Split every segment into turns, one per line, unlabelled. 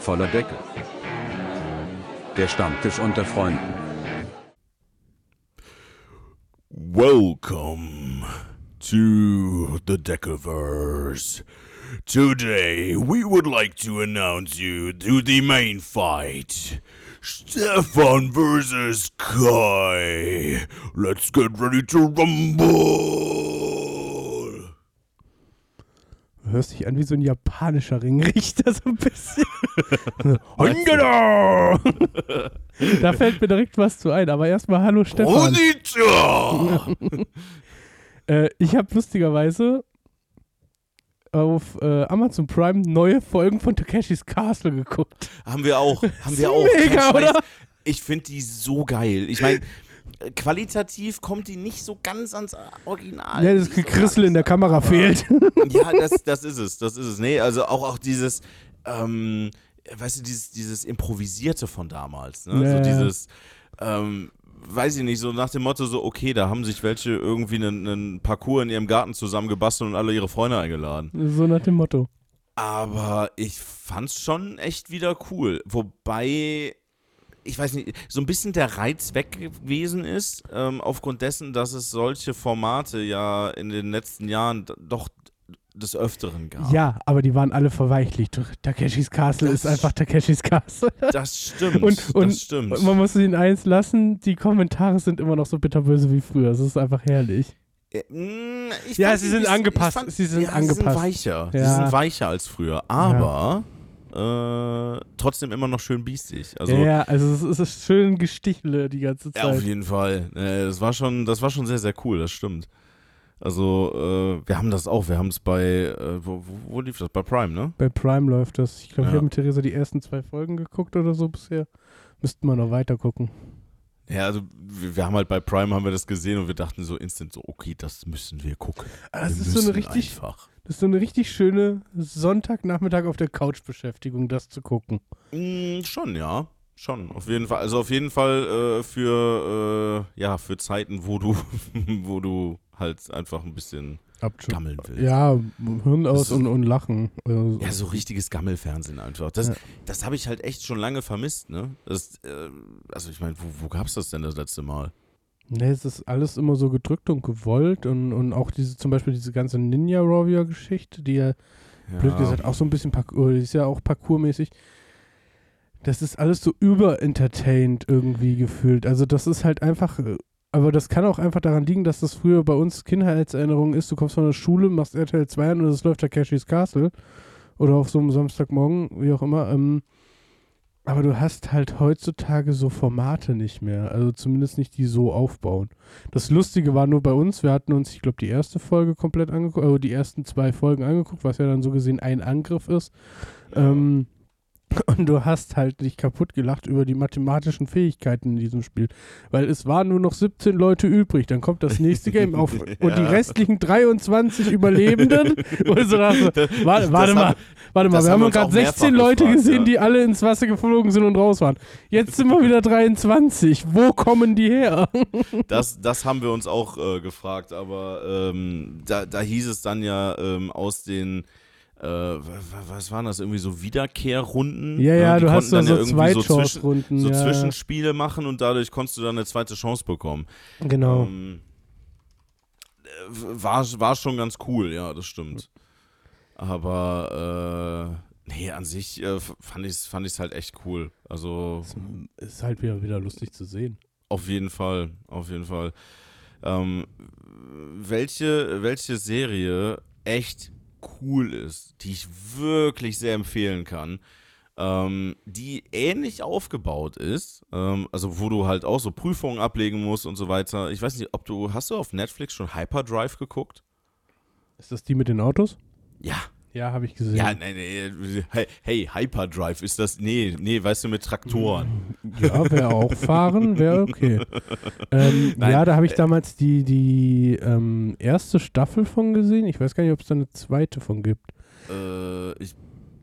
voller Deckel. Der Stammtisch unter Freunden.
Welcome to the Deckerverse. Today, we would like to announce you to the main fight. Stefan versus Kai. Let's get ready to rumble.
Hörst dich an wie so ein japanischer Ringrichter, so ein bisschen. Da fällt mir direkt was zu ein, aber erstmal Hallo Stefan. Äh, ich habe lustigerweise auf äh, Amazon Prime neue Folgen von Takeshis Castle geguckt.
Haben wir auch. Haben wir auch.
mega, oder?
Ich finde die so geil. Ich meine, qualitativ kommt die nicht so ganz ans Original.
Ja, das
Nicht so
in der Kamera
aber-
fehlt.
Ja, das, das ist es. Das ist es. Nee, also auch, auch dieses, ähm, weißt du, dieses, dieses Improvisierte von damals. Ne?
Ja,
so dieses, ähm, weiß ich nicht, so nach dem Motto so, okay, da haben sich welche irgendwie einen, einen Parcours in ihrem Garten zusammengebastelt und alle ihre Freunde eingeladen.
so nach dem Motto.
Aber ich fand's schon echt wieder cool. Wobei, ich weiß nicht, so ein bisschen der Reiz weg gewesen ist, ähm, aufgrund dessen, dass es solche Formate ja in den letzten Jahren doch des Öfteren gab.
Ja, aber die waren alle verweichlicht. Takeshis Castle
Das
ist einfach Takeshis Castle.
Das stimmt.
Und, und,
das stimmt.
und man muss ihnen eins lassen, die Kommentare sind immer noch so bitterböse wie früher. Es ist einfach herrlich.
Äh, mm, ich
Ja,
fand
sie sind
bisschen-
angepasst,
ich Fand,
sie sind
ja, Sie
angepasst.
sind weicher. Sie
Ja.
sind weicher als früher. Aber äh, trotzdem immer noch schön biestig. Also,
ja, ja, also es ist, schön Gestichle die ganze
Ja, auf
Zeit.
jeden Fall. Äh, Das war schon, das war schon sehr, sehr cool, das stimmt. Also, äh, wir haben das auch, wir haben es bei, äh, wo, wo, wo lief das? Bei Prime, ne?
Bei Prime läuft das. Ich glaube, ich
Ja.
habe mit Theresa die ersten zwei Folgen geguckt oder so bisher. Müssten wir noch weiter gucken.
Ja, also wir, haben halt bei Prime haben wir das gesehen und wir dachten so instant so, okay, das müssen wir gucken.
Aber das
wir
ist so eine richtig,
einfach.
das ist so eine richtig schöne Sonntagnachmittag auf der Couch Beschäftigung, das zu gucken.
Mm, schon, ja. Schon, auf jeden Fall. Also auf jeden Fall äh, für, äh, ja, für Zeiten, wo du, wo du halt einfach ein bisschen gammeln willst.
Ja, Hirn aus und, und Lachen. Also,
Ja, so richtiges Gammelfernsehen einfach. Das,
Ja.
das habe ich halt echt schon lange vermisst, ne? Das, äh, also ich meine, wo, wo gab's das denn das letzte Mal?
Nee, es ist alles immer so gedrückt und gewollt und, und auch diese, zum Beispiel diese ganze Ninja Warrior Geschichte, die ja, blöd gesagt auch so ein bisschen, Parkour, die ist ja auch parkourmäßig. Das ist alles so überentertained irgendwie gefühlt. Also das ist halt einfach, äh, aber das kann auch einfach daran liegen, dass das früher bei uns Kindheitserinnerung ist. Du kommst von der Schule, machst RTL 2 an und es läuft Takeshis Castle. Oder auf so einem Samstagmorgen, wie auch immer. Ähm, aber du hast halt heutzutage so Formate nicht mehr. Also zumindest nicht die so aufbauen. Das Lustige war nur bei uns, wir hatten uns, ich glaube, die erste Folge komplett angeguckt, also die ersten zwei Folgen angeguckt, was ja dann so gesehen ein Angriff ist. Ähm, und du hast halt dich kaputt gelacht über die mathematischen Fähigkeiten in diesem Spiel. Weil es waren nur noch 17 Leute übrig. Dann kommt das nächste Game auf. Und die
Ja.
restlichen 23 Überlebenden. So dachte, warte, warte mal, warte mal, wir
haben
gerade
auch mehrfach
16 Leute
gefragt,
gesehen,
ja.
die alle ins Wasser geflogen sind und raus waren. Jetzt sind wir wieder 23. Wo kommen die her?
Das, das haben wir uns auch äh, gefragt, aber ähm, da, da hieß es dann ja ähm, aus den, äh, wa- wa- was waren das, irgendwie so Wiederkehrrunden?
Ja,
Ne?
ja,
Die
du hast
dann
so
ja irgendwie so, zwischen, so
ja,
Zwischenspiele machen und dadurch konntest du dann eine zweite Chance bekommen.
Genau.
Ähm, äh, war, war schon ganz cool, ja, das stimmt. Aber äh, nee, an sich äh, fand ich es fand ich's halt echt cool. Also
Es ist halt wieder, wieder lustig zu sehen.
auf jeden Fall, auf jeden Fall. Ähm, welche, welche Serie echt cool ist, die ich wirklich sehr empfehlen kann, ähm, die ähnlich aufgebaut ist, ähm, also wo du halt auch so Prüfungen ablegen musst und so weiter. Ich weiß nicht, ob du, hast du auf Netflix schon Hyperdrive geguckt?
Ist das die mit den Autos?
Ja.
Ja, habe ich gesehen.
Ja, nee, nee, hey, hey, Hyperdrive ist das, nee, nee, weißt du, mit Traktoren.
Ja, wäre auch fahren, wäre okay. Ähm, ja, da habe ich
äh,
damals die, die ähm, erste Staffel von gesehen. Ich weiß gar nicht, ob es da eine zweite von gibt.
Äh, ich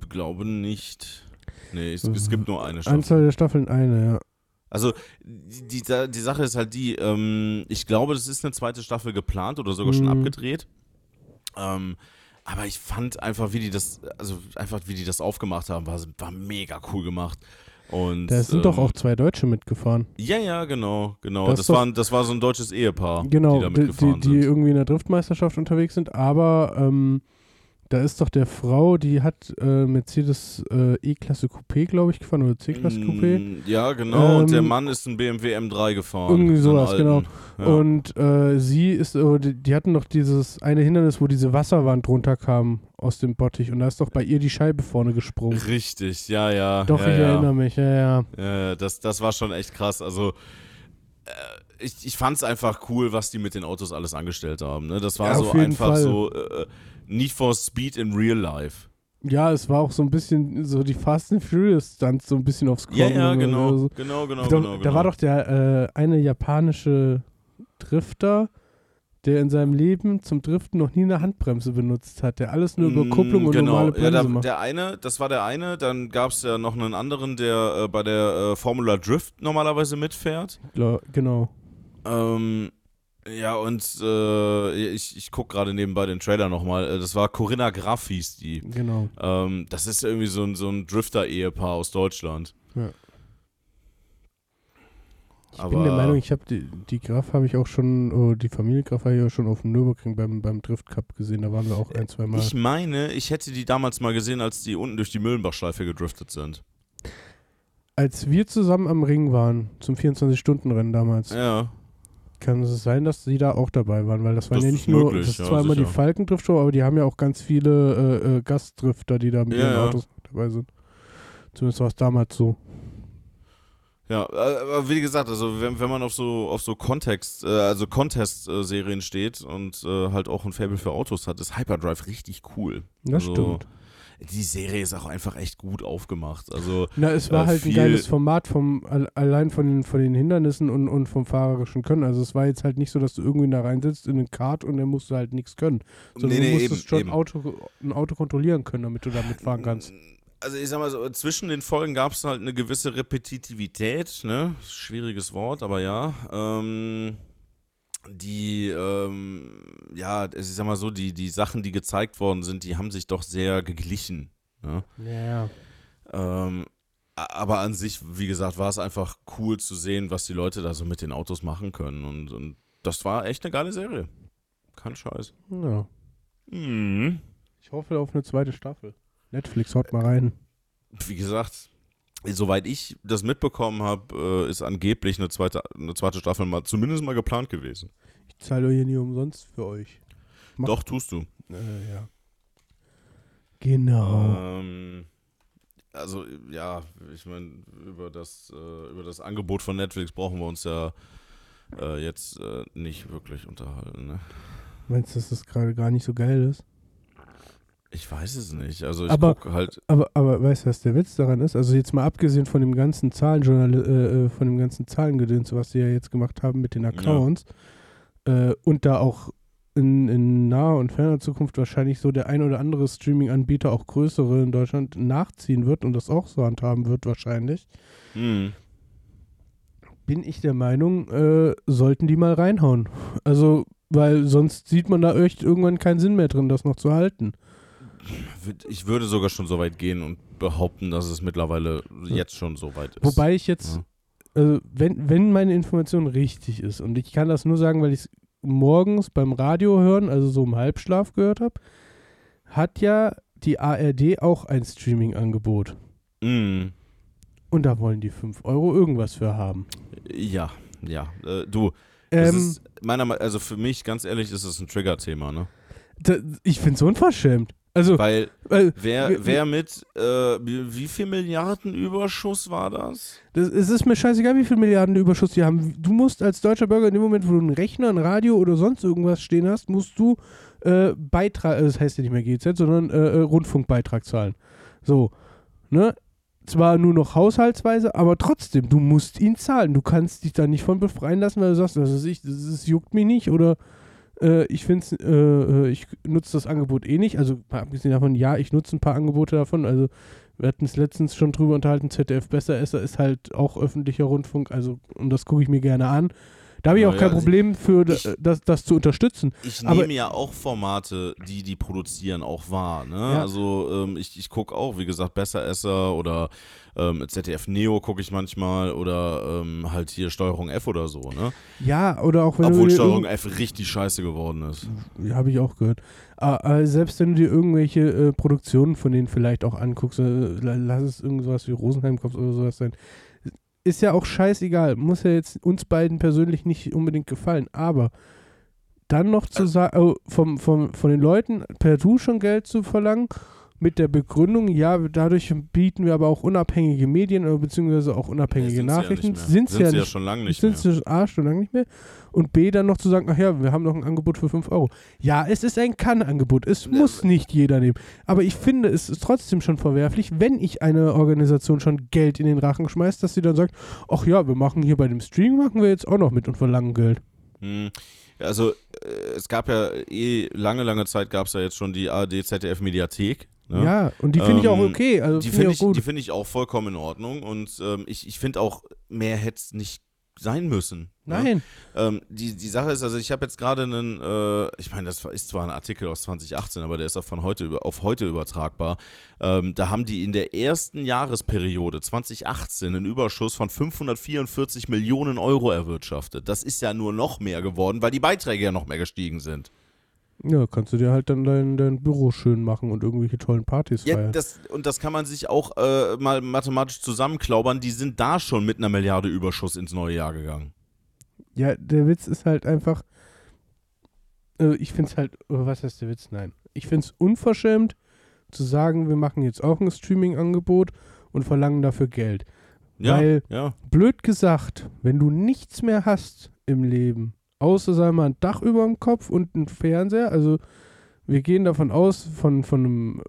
glaube nicht. Nee, es, es gibt nur eine Staffel.
Anzahl der Staffeln eine, ja.
Also die, die, die Sache ist halt die, ähm, ich glaube, das ist eine zweite Staffel geplant oder sogar schon
Mhm.
abgedreht. Ähm, Aber ich fand einfach, wie die das, also einfach wie die das aufgemacht haben, war, war mega cool gemacht. Und,
Da sind
ähm,
doch auch zwei Deutsche mitgefahren.
Ja, ja, genau, genau.
Das
Das,
ist doch-
war, das war so ein deutsches Ehepaar,
Genau,
die da
die, die,
mitgefahren
die
sind.
irgendwie in der Driftmeisterschaft unterwegs sind, aber ähm, da ist doch der Frau, die hat äh, Mercedes äh, E-Klasse Coupé, glaube ich, gefahren oder C-Klasse Coupé.
Mm, Ja, genau. und der
Ähm,
Mann ist ein BMW M3 gefahren.
irgendwie sowas, genau.
Ja.
Und äh, sie ist, äh, die, die hatten doch dieses eine Hindernis, wo diese Wasserwand runterkam aus dem Bottich und da ist doch bei ihr die Scheibe vorne gesprungen.
Richtig, ja, ja.
Doch,
ja,
ich
ja.
erinnere mich, ja, ja.
Ja, das, das war schon echt krass. Also, äh, ich, ich fand es einfach cool, was die mit den Autos alles angestellt haben. Ne? Das war
Ja,
so einfach
Fall.
so äh, Need for Speed in Real Life.
Ja, es war auch so ein bisschen so die Fast and Furious Stunts so ein bisschen aufs Korn.
Ja, ja, genau.
so.
Genau, genau,
da,
genau, genau.
da war doch der äh, eine japanische Drifter, der in seinem Leben zum Driften noch nie eine Handbremse benutzt hat, der alles nur über
Mm,
Kupplung und
genau.
normale
ja,
Bremse
da,
macht.
der eine, das war der eine, dann gab es ja noch einen anderen, der äh, bei der äh, Formula Drift normalerweise mitfährt.
Gla- genau.
Ähm, ja, und äh, ich, ich gucke gerade nebenbei den Trailer nochmal. Äh, Das war Corinna Graff hieß die.
Genau.
Ähm, das ist irgendwie so ein, so ein Drifter-Ehepaar aus Deutschland.
Ja. Ich
Aber
bin der Meinung, ich habe die, die Graf habe ich auch schon, oh, die Familie Graf habe ich auch schon auf dem Nürburgring beim, beim Drift Cup gesehen. Da waren wir auch ein, zwei Mal.
ich meine, ich hätte die damals mal gesehen, als die unten durch die Müllenbachschleife gedriftet sind.
Als wir zusammen am Ring waren, zum 24-Stunden-Rennen damals,
Ja.
Kann es sein, dass sie da auch dabei waren, weil das waren
Das
ja nicht nur,
möglich,
das ist
ja,
zwar immer die
sicher.
Falkendrift-Show, aber die haben ja auch ganz viele äh, äh, Gastdrifter, die da mit
Ja,
ihren. Autos dabei sind. Zumindest war es damals so.
Ja, aber wie gesagt, also wenn, wenn man auf so auf so Kontext, äh, also Contest-Serien steht und äh, halt auch ein Faible für Autos hat, ist Hyperdrive richtig cool.
Das
also,
stimmt.
Die Serie ist auch einfach echt gut aufgemacht. Also
Na, es war
äh,
halt ein geiles Format vom al- allein von den, von den Hindernissen und, und vom fahrerischen Können. Also es war jetzt halt nicht so, dass du irgendwie da reinsitzt in den Kart und dann musst du halt nichts können. Sondern du musstest schon Auto, ein Auto kontrollieren können, damit du da mitfahren kannst.
Also ich sag mal so, zwischen den Folgen gab es halt eine gewisse Repetitivität, ne? Schwieriges Wort, aber ja. Ähm, die, ähm, ja, ich sag mal so, die, die Sachen, die gezeigt worden sind, die haben sich doch sehr geglichen. Ne?
Ja,
Ähm, aber an sich, wie gesagt, war es einfach cool zu sehen, was die Leute da so mit den Autos machen können. Und, und das war echt eine geile Serie. Kein Scheiß.
ja.
Mhm.
Ich hoffe auf eine zweite Staffel. Netflix, haut mal rein.
wie gesagt, soweit ich das mitbekommen habe, äh, ist angeblich eine zweite, eine zweite Staffel mal zumindest mal geplant gewesen.
Ich zahle euch ja nie umsonst für euch. Mach-
Doch, tust du.
Äh, ja. Genau.
Ähm, also, ja, ich meine, über das, äh, über das Angebot von Netflix brauchen wir uns ja äh, jetzt äh, nicht wirklich unterhalten. Ne?
Meinst du, dass das gerade gar nicht so geil ist?
Ich weiß es nicht. Also, ich
Aber-
gucke halt.
Aber, aber weißt du, was der Witz daran ist? Also jetzt mal abgesehen von dem ganzen Zahlenjournal, äh, äh, von dem ganzen Zahlengedöns, was sie ja jetzt gemacht haben mit den Accounts äh, und da auch in, in naher und ferner Zukunft wahrscheinlich so der ein oder andere Streaming-Anbieter, auch größere in Deutschland, nachziehen wird und das auch so handhaben wird wahrscheinlich,
Hm,
bin ich der Meinung, äh, sollten die mal reinhauen. Also, weil sonst sieht man da echt irgendwann keinen Sinn mehr drin, das noch zu halten.
Ich würde sogar schon so weit gehen und behaupten, dass es mittlerweile jetzt schon so weit ist.
Wobei ich jetzt, also wenn, wenn meine Information richtig ist, und ich kann das nur sagen, weil ich es morgens beim Radio hören, also so im Halbschlaf gehört habe, hat ja die ARD auch ein Streaming-Angebot.
Mhm.
Und da wollen die 5 Euro irgendwas für haben.
Ja, ja. Äh, du,
Ähm,
ist meiner Me- also für mich, ganz ehrlich, ist es ein Trigger-Thema, ne?
da, ich finde es unverschämt. Also,
Weil
weil,
wer, wer mit, äh, wie, viel Milliarden Überschuss war das?
das, es ist mir scheißegal, wie viel Milliarden Überschuss die haben. Du musst als deutscher Bürger in dem Moment, wo du einen Rechner, ein Radio oder sonst irgendwas stehen hast, musst du äh, Beitrag, äh, das heißt ja nicht mehr GZ, sondern äh, äh, Rundfunkbeitrag zahlen. So, ne? Zwar nur noch haushaltsweise, aber trotzdem, du musst ihn zahlen. Du kannst dich da nicht von befreien lassen, weil du sagst, das, ist ich, das, ist, juckt mich nicht oder äh, ich finde äh, äh, ich nutze das Angebot eh nicht. Also abgesehen davon, ja, ich nutze ein paar Angebote davon. Also wir hatten es letztens schon drüber unterhalten, ZDF Besseresser ist halt auch öffentlicher Rundfunk, also und das gucke ich mir gerne an. Da habe ich auch
Ja,
kein
ja,
Problem für,
ich-
das, das zu unterstützen.
Ich
Aber-
nehme ja auch Formate, die die produzieren, auch wahr. Ne?
Ja.
Also ähm, ich, ich gucke auch, wie gesagt, Besseresser oder ähm, ZDF Neo gucke ich manchmal oder ähm, halt hier Steuerung F oder so. Ne?
Ja, oder auch wenn
Obwohl Steuerung F richtig scheiße geworden ist.
Ja, habe ich auch gehört. Aber selbst wenn du dir irgendwelche äh, Produktionen von denen vielleicht auch anguckst, äh, la- lass es irgendwas wie Rosenheim Cops oder sowas sein, ist ja auch scheißegal. Muss ja jetzt uns beiden persönlich nicht unbedingt gefallen. Aber dann noch zu sagen, oh, vom, vom, von den Leuten per Du schon Geld zu verlangen, mit der Begründung, ja, dadurch bieten wir aber auch unabhängige Medien, äh, beziehungsweise auch unabhängige Nachrichten.
Ja mehr.
Sind sie ja nicht
schon lange nicht mehr.
sind sie A, schon lange nicht mehr. Und B, dann noch zu sagen, ach ja, wir haben noch ein Angebot für 5 Euro. Ja, es ist ein Kann-Angebot. Es
Ne,
muss nicht jeder nehmen. Aber ich finde, es ist trotzdem schon verwerflich, wenn ich eine Organisation schon Geld in den Rachen schmeißt, dass sie dann sagt, ach ja, wir machen hier bei dem Stream, machen wir jetzt auch noch mit und verlangen Geld.
Hm. Also äh, es gab ja eh lange, lange Zeit gab es ja jetzt schon die ARD ZDF Mediathek. Ne?
Ja, und die finde ich auch
Ähm,
okay. Also
die
finde ich
ich,
auch gut.
die find ich auch vollkommen in Ordnung und ähm, ich, ich finde auch, mehr hätte es nicht sein müssen. ne?
Nein.
Ähm, die, die Sache ist, also ich habe jetzt gerade einen, äh, ich meine, das ist zwar ein Artikel aus 2018, aber der ist auch von heute über, auf heute übertragbar. Ähm, da haben die in der ersten Jahresperiode 2018 einen Überschuss von 544 Millionen Euro erwirtschaftet. Das ist ja nur noch mehr geworden, weil die Beiträge ja noch mehr gestiegen sind.
Ja, kannst du dir halt dann dein, dein Büro schön machen und irgendwelche tollen Partys
Ja,
feiern.
das, und das kann man sich auch äh, mal mathematisch zusammenklaubern. Die sind da schon mit einer Milliarde Überschuss ins neue Jahr gegangen.
Ja, der Witz ist halt einfach. Äh, ich finde es halt. oh, was heißt der Witz? Nein. Ich finde es unverschämt zu sagen, wir machen jetzt auch ein Streaming-Angebot und verlangen dafür Geld.
Ja,
Weil-
ja.
Blöd gesagt, wenn du nichts mehr hast im Leben, außer sagen wir mal ein Dach über dem Kopf und einen Fernseher, also wir gehen davon aus, von, von einem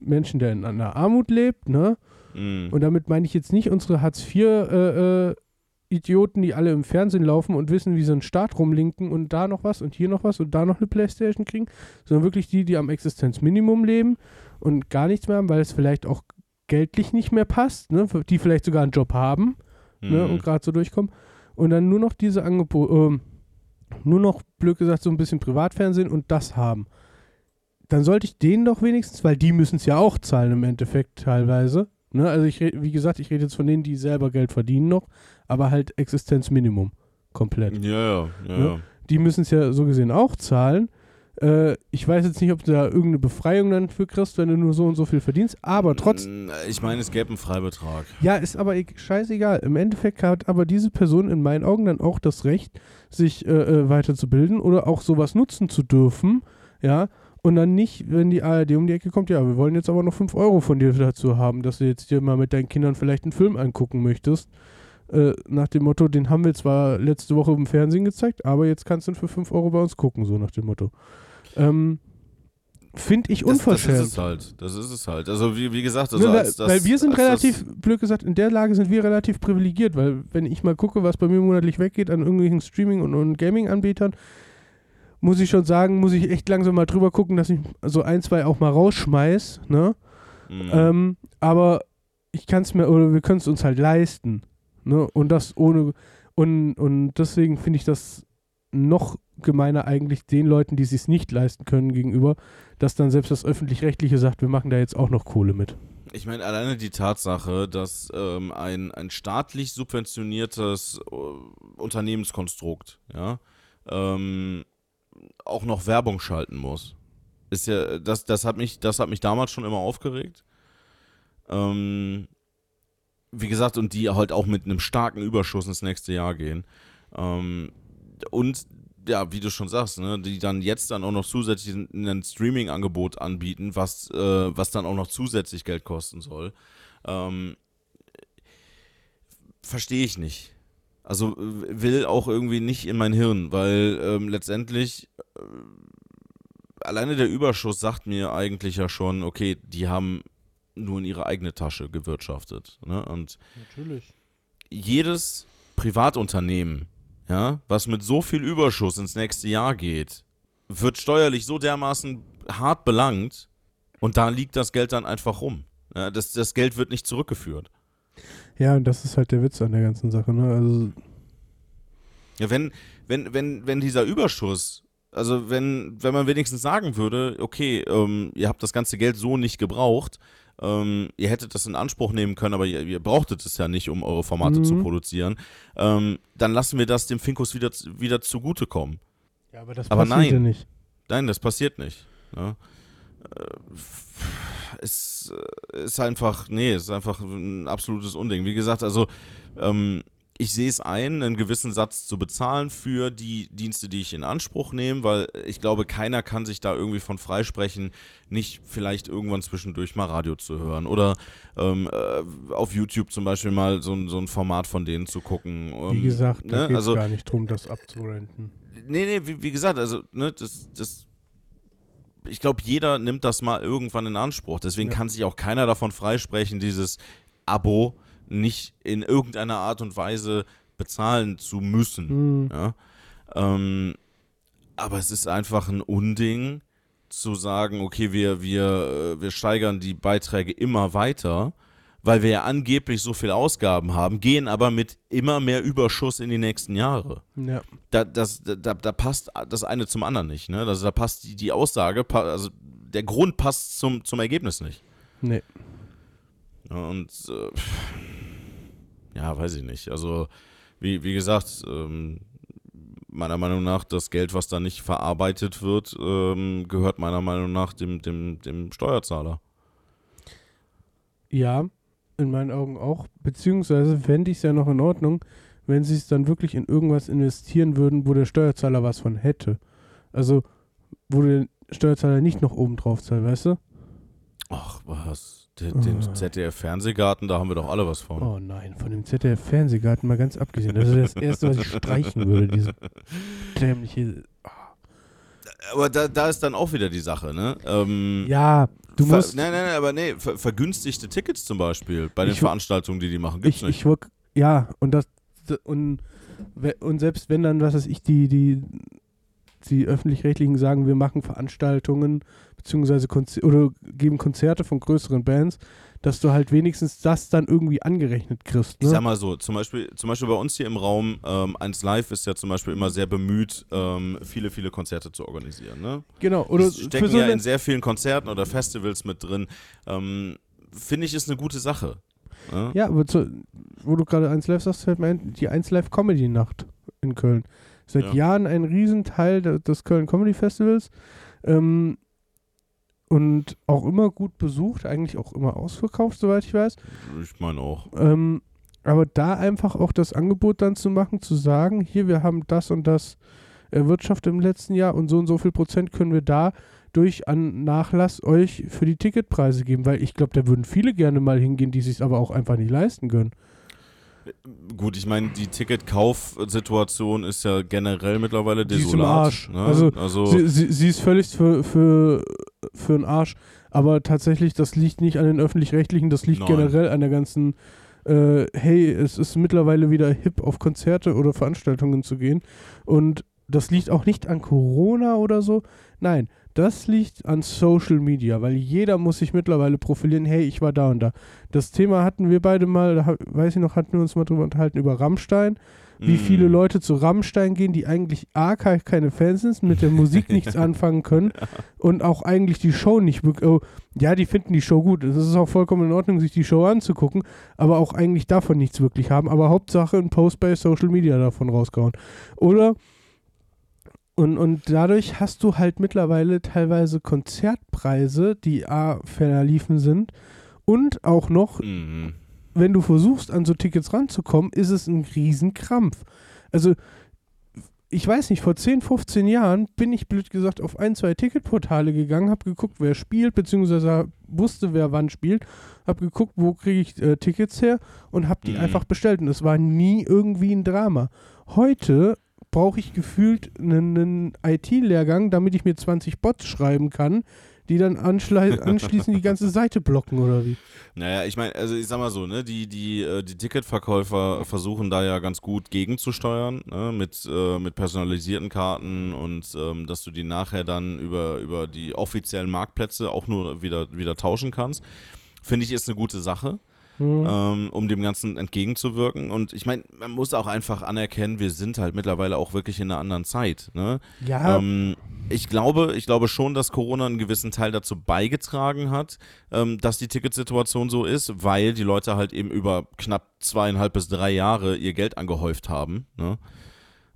Menschen, der in einer Armut lebt, ne?
Mhm.
Und damit meine ich jetzt nicht unsere Hartz-IV-Idioten, die alle im Fernsehen laufen und wissen, wie sie einen Staat rumlinken und da noch was und hier noch was und da noch eine Playstation kriegen, sondern wirklich die, die am Existenzminimum leben und gar nichts mehr haben, weil es vielleicht auch geldlich nicht mehr passt, ne? die vielleicht sogar einen Job haben ne?
Mhm.
und gerade so durchkommen. Und dann nur noch diese Angebote, ähm, nur noch, blöd gesagt, so ein bisschen Privatfernsehen und das haben. Dann sollte ich denen doch wenigstens, weil die müssen es ja auch zahlen im Endeffekt teilweise. Ne? Also ich wie gesagt, ich rede jetzt von denen, die selber Geld verdienen noch, aber halt Existenzminimum komplett.
Ja, ja, ja.
Ne?
ja.
Die müssen es ja so gesehen auch zahlen. Äh, ich weiß jetzt nicht, ob du da irgendeine Befreiung dann für kriegst, wenn du nur so und so viel verdienst, aber trotzdem.
Mm, Ich meine, es gäbe einen Freibetrag.
Ja, ist aber e- scheißegal. Im Endeffekt hat aber diese Person in meinen Augen dann auch das Recht, sich äh, äh, weiterzubilden oder auch sowas nutzen zu dürfen, ja. Und dann nicht, wenn die ARD um die Ecke kommt, ja, wir wollen jetzt aber noch 5 Euro von dir dazu haben, dass du jetzt dir mal mit deinen Kindern vielleicht einen Film angucken möchtest. Äh, nach dem Motto, den haben wir zwar letzte Woche im Fernsehen gezeigt, aber jetzt kannst du ihn für 5 Euro bei uns gucken, so nach dem Motto. Ähm, Finde ich
Das, das
unverschämt.
ist es halt. Das ist es halt. Also wie, wie gesagt,
Ne,
also
weil-
als das,
weil wir sind relativ, blöd gesagt, in der Lage sind wir relativ privilegiert, weil wenn ich mal gucke, was bei mir monatlich weggeht an irgendwelchen Streaming- und, und Gaming-Anbietern, muss ich schon sagen, muss ich echt langsam mal drüber gucken, dass ich so ein, zwei auch mal rausschmeiß, ne?
Das, mhm.
Ähm, aber ich kann es mir, oder wir können es uns halt leisten, ne? Und das ohne, und, und deswegen finde ich das noch gemeiner eigentlich den Leuten, die es nicht leisten können, gegenüber, dass dann selbst das Öffentlich-Rechtliche sagt, wir machen da jetzt auch noch Kohle mit.
Ich meine, alleine die Tatsache, dass ähm, ein, ein staatlich subventioniertes äh, Unternehmenskonstrukt, ja, ähm, auch noch Werbung schalten muss. Ist ja, das, das hat mich, das hat mich damals schon immer aufgeregt. Ähm, wie gesagt, und die halt auch mit einem starken Überschuss ins nächste Jahr gehen. Ähm, und ja, wie du schon sagst, ne, die dann jetzt dann auch noch zusätzlich ein, Streaming-Angebot anbieten, was, äh, was dann auch noch zusätzlich Geld kosten soll. Ähm, Verstehe ich nicht. Also will auch irgendwie nicht in mein Hirn, weil ähm, letztendlich äh, alleine der Überschuss sagt mir eigentlich ja schon, okay, die haben nur in ihre eigene Tasche gewirtschaftet. Ne? Und
Natürlich.
jedes Privatunternehmen, ja, was mit so viel Überschuss ins nächste Jahr geht, wird steuerlich so dermaßen hart belangt und da liegt das Geld dann einfach rum. Ja, das, das Geld wird nicht zurückgeführt.
Ja, und das ist halt der Witz an der ganzen Sache, ne? Also
Ja, wenn, wenn, wenn, wenn dieser Überschuss, also wenn, wenn man wenigstens sagen würde, okay, ähm, ihr habt das ganze Geld so nicht gebraucht, ähm, ihr hättet das in Anspruch nehmen können, aber ihr, ihr brauchtet es ja nicht, um eure Formate
Mhm.
zu produzieren, ähm, dann lassen wir das dem Finkus wieder, wieder zugutekommen.
Ja, aber das
Aber
passiert ja
nein.
nicht.
Nein, das passiert nicht. Ne? Äh, Es äh, ist einfach, nee, es ist einfach ein absolutes Unding. Wie gesagt, also ähm, ich sehe es ein, einen gewissen Satz zu bezahlen für die Dienste, die ich in Anspruch nehme, weil ich glaube, keiner kann sich da irgendwie von freisprechen, nicht vielleicht irgendwann zwischendurch mal Radio zu hören oder ähm, äh, auf YouTube zum Beispiel mal so, ein- so ein Format von denen zu gucken.
Wie
Ähm,
gesagt, da
ne?
geht
also,
gar nicht drum, das abzurenten.
Nee, nee, wie, wie gesagt, also, ne, das, das, ich glaube, jeder nimmt das mal irgendwann in Anspruch. Deswegen
Ja.
kann sich auch keiner davon freisprechen, dieses Abo nicht in irgendeiner Art und Weise bezahlen zu müssen.
Mhm.
Ja? Ähm, aber es ist einfach ein Unding zu sagen, okay, wir, wir, äh, wir steigern die Beiträge immer weiter, weil wir ja angeblich so viel Ausgaben haben, gehen aber mit immer mehr Überschuss in die nächsten Jahre
Ja.
da, das, da, da passt das eine zum anderen nicht. Ne? Also da passt die, die Aussage, also der Grund passt zum, zum Ergebnis nicht.
Nee.
Und äh, ja, weiß ich nicht. Also wie, wie gesagt, ähm, meiner Meinung nach, das Geld, was da nicht verarbeitet wird, ähm, gehört meiner Meinung nach dem, dem, dem Steuerzahler.
Ja, in meinen Augen auch. Beziehungsweise fände ich es ja noch in Ordnung, wenn sie es dann wirklich in irgendwas investieren würden, wo der Steuerzahler was von hätte. Also, wo der Steuerzahler nicht noch oben drauf zahlt, weißt du?
Ach, was? Den, den. ZDF-Fernsehgarten, da haben wir doch alle was von.
Oh nein, von dem ZDF-Fernsehgarten mal ganz abgesehen. Das ist das Erste, was ich streichen würde, diese dämliche.
Aber da, da ist dann auch wieder die Sache, ne? Ähm,
Ja, du musst.
Nein, nein, nein, aber nee, ver vergünstigte Tickets zum Beispiel bei den Veranstaltungen, die die machen, gibt's
ich,
nicht.
ich ja, und das und, und selbst wenn dann, was weiß ich, die, die, die öffentlich-rechtlichen sagen, wir machen Veranstaltungen beziehungsweise Konzer oder geben Konzerte von größeren Bands, dass du halt wenigstens das dann irgendwie angerechnet kriegst.
ich sag
Ne?
mal so, zum Beispiel, zum Beispiel bei uns hier im Raum, ähm, 1 Live ist ja zum Beispiel immer sehr bemüht, ähm, viele, viele Konzerte zu organisieren. Ne?
Genau, oder
die stecken
so
ja in sehr vielen Konzerten oder Festivals mit drin. Ähm, Finde ich, ist eine gute Sache. Ne?
Ja, aber zu, wo du gerade 1 Live sagst, fällt mir ein, die 1 Live Comedy Nacht in Köln. Seit
Ja.
Jahren ein Riesenteil de- des Köln Comedy Festivals. Ähm, und auch immer gut besucht, eigentlich auch immer ausverkauft, soweit ich weiß.
Ich meine auch.
Ähm, aber da einfach auch das Angebot dann zu machen, zu sagen, hier, wir haben das und das erwirtschaftet im letzten Jahr und so und so viel Prozent können wir da durch an Nachlass euch für die Ticketpreise geben, weil ich glaube, da würden viele gerne mal hingehen, die sich aber auch einfach nicht leisten können.
Gut, ich meine, die Ticketkaufsituation ist ja generell mittlerweile
Die ist im
desolat.
Arsch.
Ne?
Also,
also
Sie, sie, sie ist völlig für, für, für den Arsch, aber tatsächlich, das liegt nicht an den Öffentlich-Rechtlichen, das liegt
Nein.
generell an der ganzen, äh, hey, es ist mittlerweile wieder hip, auf Konzerte oder Veranstaltungen zu gehen und das liegt auch nicht an Corona oder so, nein, das liegt an Social Media, weil jeder muss sich mittlerweile profilieren, hey, ich war da und da. Das Thema hatten wir beide mal, weiß ich noch, hatten wir uns mal drüber unterhalten, über Rammstein wie
mm,
viele Leute zu Rammstein gehen, die eigentlich A, ke- keine Fans sind, mit der Musik nichts anfangen können und auch eigentlich die Show nicht wirklich. Oh, ja, die finden die Show gut. Es ist auch vollkommen in Ordnung, sich die Show anzugucken, aber auch eigentlich davon nichts wirklich haben. Aber Hauptsache ein Post bei Social Media davon rausgehauen. Oder. Und, und dadurch hast du halt mittlerweile teilweise Konzertpreise, die A, verliefen sind und auch noch
Mhm.
wenn du versuchst, an so Tickets ranzukommen, ist es ein Riesenkrampf. Also, ich weiß nicht, vor 10, 15 Jahren bin ich blöd gesagt auf ein, zwei Ticketportale gegangen, habe geguckt, wer spielt, beziehungsweise wusste, wer wann spielt, habe geguckt, wo kriege ich äh, Tickets her und habe die
Mhm.
einfach bestellt. Und es war nie irgendwie ein Drama. Heute brauche ich gefühlt einen, IT-Lehrgang, damit ich mir 20 Bots schreiben kann, die dann anschließend die ganze Seite blocken oder wie.
Naja, ich meine, also ich sag mal so, ne, die, die, äh, die Ticketverkäufer versuchen da ja ganz gut gegenzusteuern, ne, mit, äh, mit personalisierten Karten und ähm, dass du die nachher dann über, über die offiziellen Marktplätze auch nur wieder, wieder tauschen kannst. Finde ich ist eine gute Sache.
Mhm.
ähm, um dem Ganzen entgegenzuwirken. Und ich meine, man muss auch einfach anerkennen, wir sind halt mittlerweile auch wirklich in einer anderen Zeit. Ne?
Ja,
Ähm, ich glaube, ich glaube schon, dass Corona einen gewissen Teil dazu beigetragen hat, ähm, dass die Ticketsituation so ist, weil die Leute halt eben über knapp zweieinhalb bis drei Jahre ihr Geld angehäuft haben. Ne?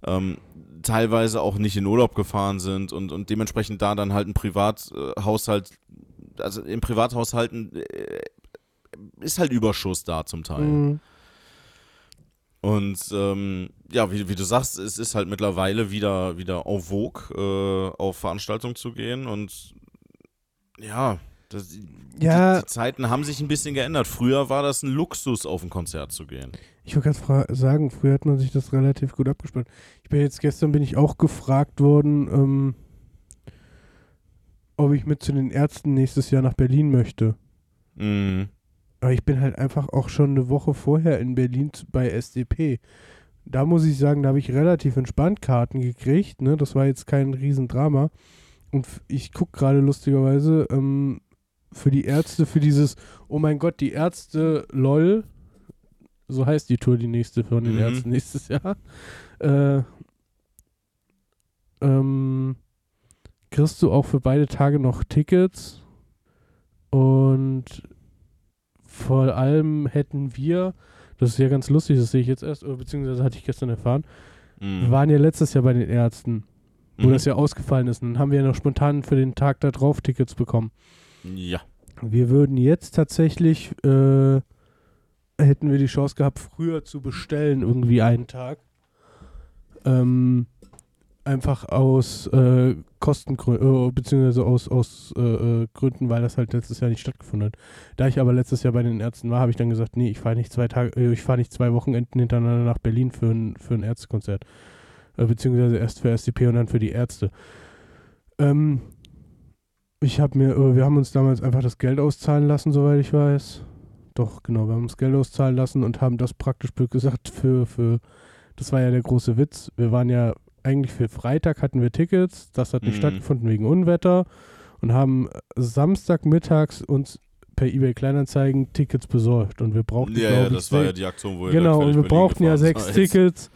Ähm, teilweise auch nicht in Urlaub gefahren sind und, und dementsprechend da dann halt ein Privathaushalt, also im Privathaushalten äh, ist halt Überschuss da zum Teil.
mhm.
Und ähm, ja, wie, wie du sagst, es ist halt mittlerweile wieder, wieder en vogue, äh, auf Veranstaltungen zu gehen. Und ja, das,
Ja.
die, die Zeiten haben sich ein bisschen geändert. Früher war das ein Luxus, auf ein Konzert zu gehen.
Ich wollte gerade sagen, früher hat man sich das relativ gut abgespannt. Ich bin jetzt gestern bin ich auch gefragt worden, ähm, ob ich mit zu den Ärzten nächstes Jahr nach Berlin möchte.
Mhm.
Aber ich bin halt einfach auch schon eine Woche vorher in Berlin bei SDP. Da muss ich sagen, da habe ich relativ entspannt Karten gekriegt. Ne? Das war jetzt kein Riesendrama. Und ich gucke gerade lustigerweise ähm, für die Ärzte, für dieses, oh mein Gott, die Ärzte, lol. So heißt die Tour, die nächste von den
Mhm.
Ärzten nächstes Jahr. Äh, ähm, kriegst du auch für beide Tage noch Tickets. Und vor allem hätten wir, das ist ja ganz lustig, das sehe ich jetzt erst, oder beziehungsweise hatte ich gestern erfahren,
Mhm.
wir waren ja letztes Jahr bei den Ärzten, wo
Mhm.
das ja ausgefallen ist. Und dann haben wir ja noch spontan für den Tag da drauf Tickets bekommen.
Ja.
Wir würden jetzt tatsächlich, äh, hätten wir die Chance gehabt, früher zu bestellen, irgendwie einen Tag. Ähm, einfach aus äh, Kostengründen, äh, beziehungsweise aus, aus äh, äh, Gründen, weil das halt letztes Jahr nicht stattgefunden hat. Da ich aber letztes Jahr bei den Ärzten war, habe ich dann gesagt, nee, ich fahre nicht zwei Tage, äh, ich fahre nicht zwei Wochenenden hintereinander nach Berlin für ein, für ein Ärztekonzert. Äh, beziehungsweise erst für SDP und dann für die Ärzte. Ähm, ich habe mir, wir haben uns damals einfach das Geld auszahlen lassen, soweit ich weiß. Doch, genau, wir haben uns Geld auszahlen lassen und haben das praktisch gesagt für, für, das war ja der große Witz. Wir waren ja eigentlich für Freitag hatten wir Tickets, das hat nicht
Mhm.
stattgefunden wegen Unwetter und haben Samstagmittags uns per eBay Kleinanzeigen Tickets besorgt und wir brauchten,
Ja, ja, das war ja die Aktion, wo
Genau, und wir brauchten ja sechs. Tickets.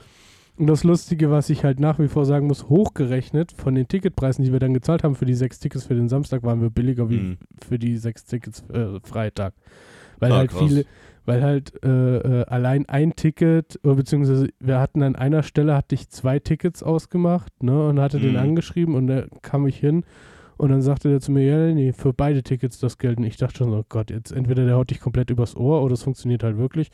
Und das Lustige, was ich halt nach wie vor sagen muss, hochgerechnet von den Ticketpreisen, die wir dann gezahlt haben für die sechs Tickets für den Samstag, waren wir billiger wie
Mhm.
für die sechs Tickets äh, Freitag. Weil
Ah,
halt
krass.
viele, weil halt äh, äh, allein ein Ticket, oder beziehungsweise wir hatten an einer Stelle, hatte ich zwei Tickets ausgemacht, ne, und hatte den
Mhm.
angeschrieben und da kam ich hin und dann sagte der zu mir, ja, nee, für beide Tickets das Geld. Und ich dachte schon, oh Gott, jetzt entweder der haut dich komplett übers Ohr oder es funktioniert halt wirklich.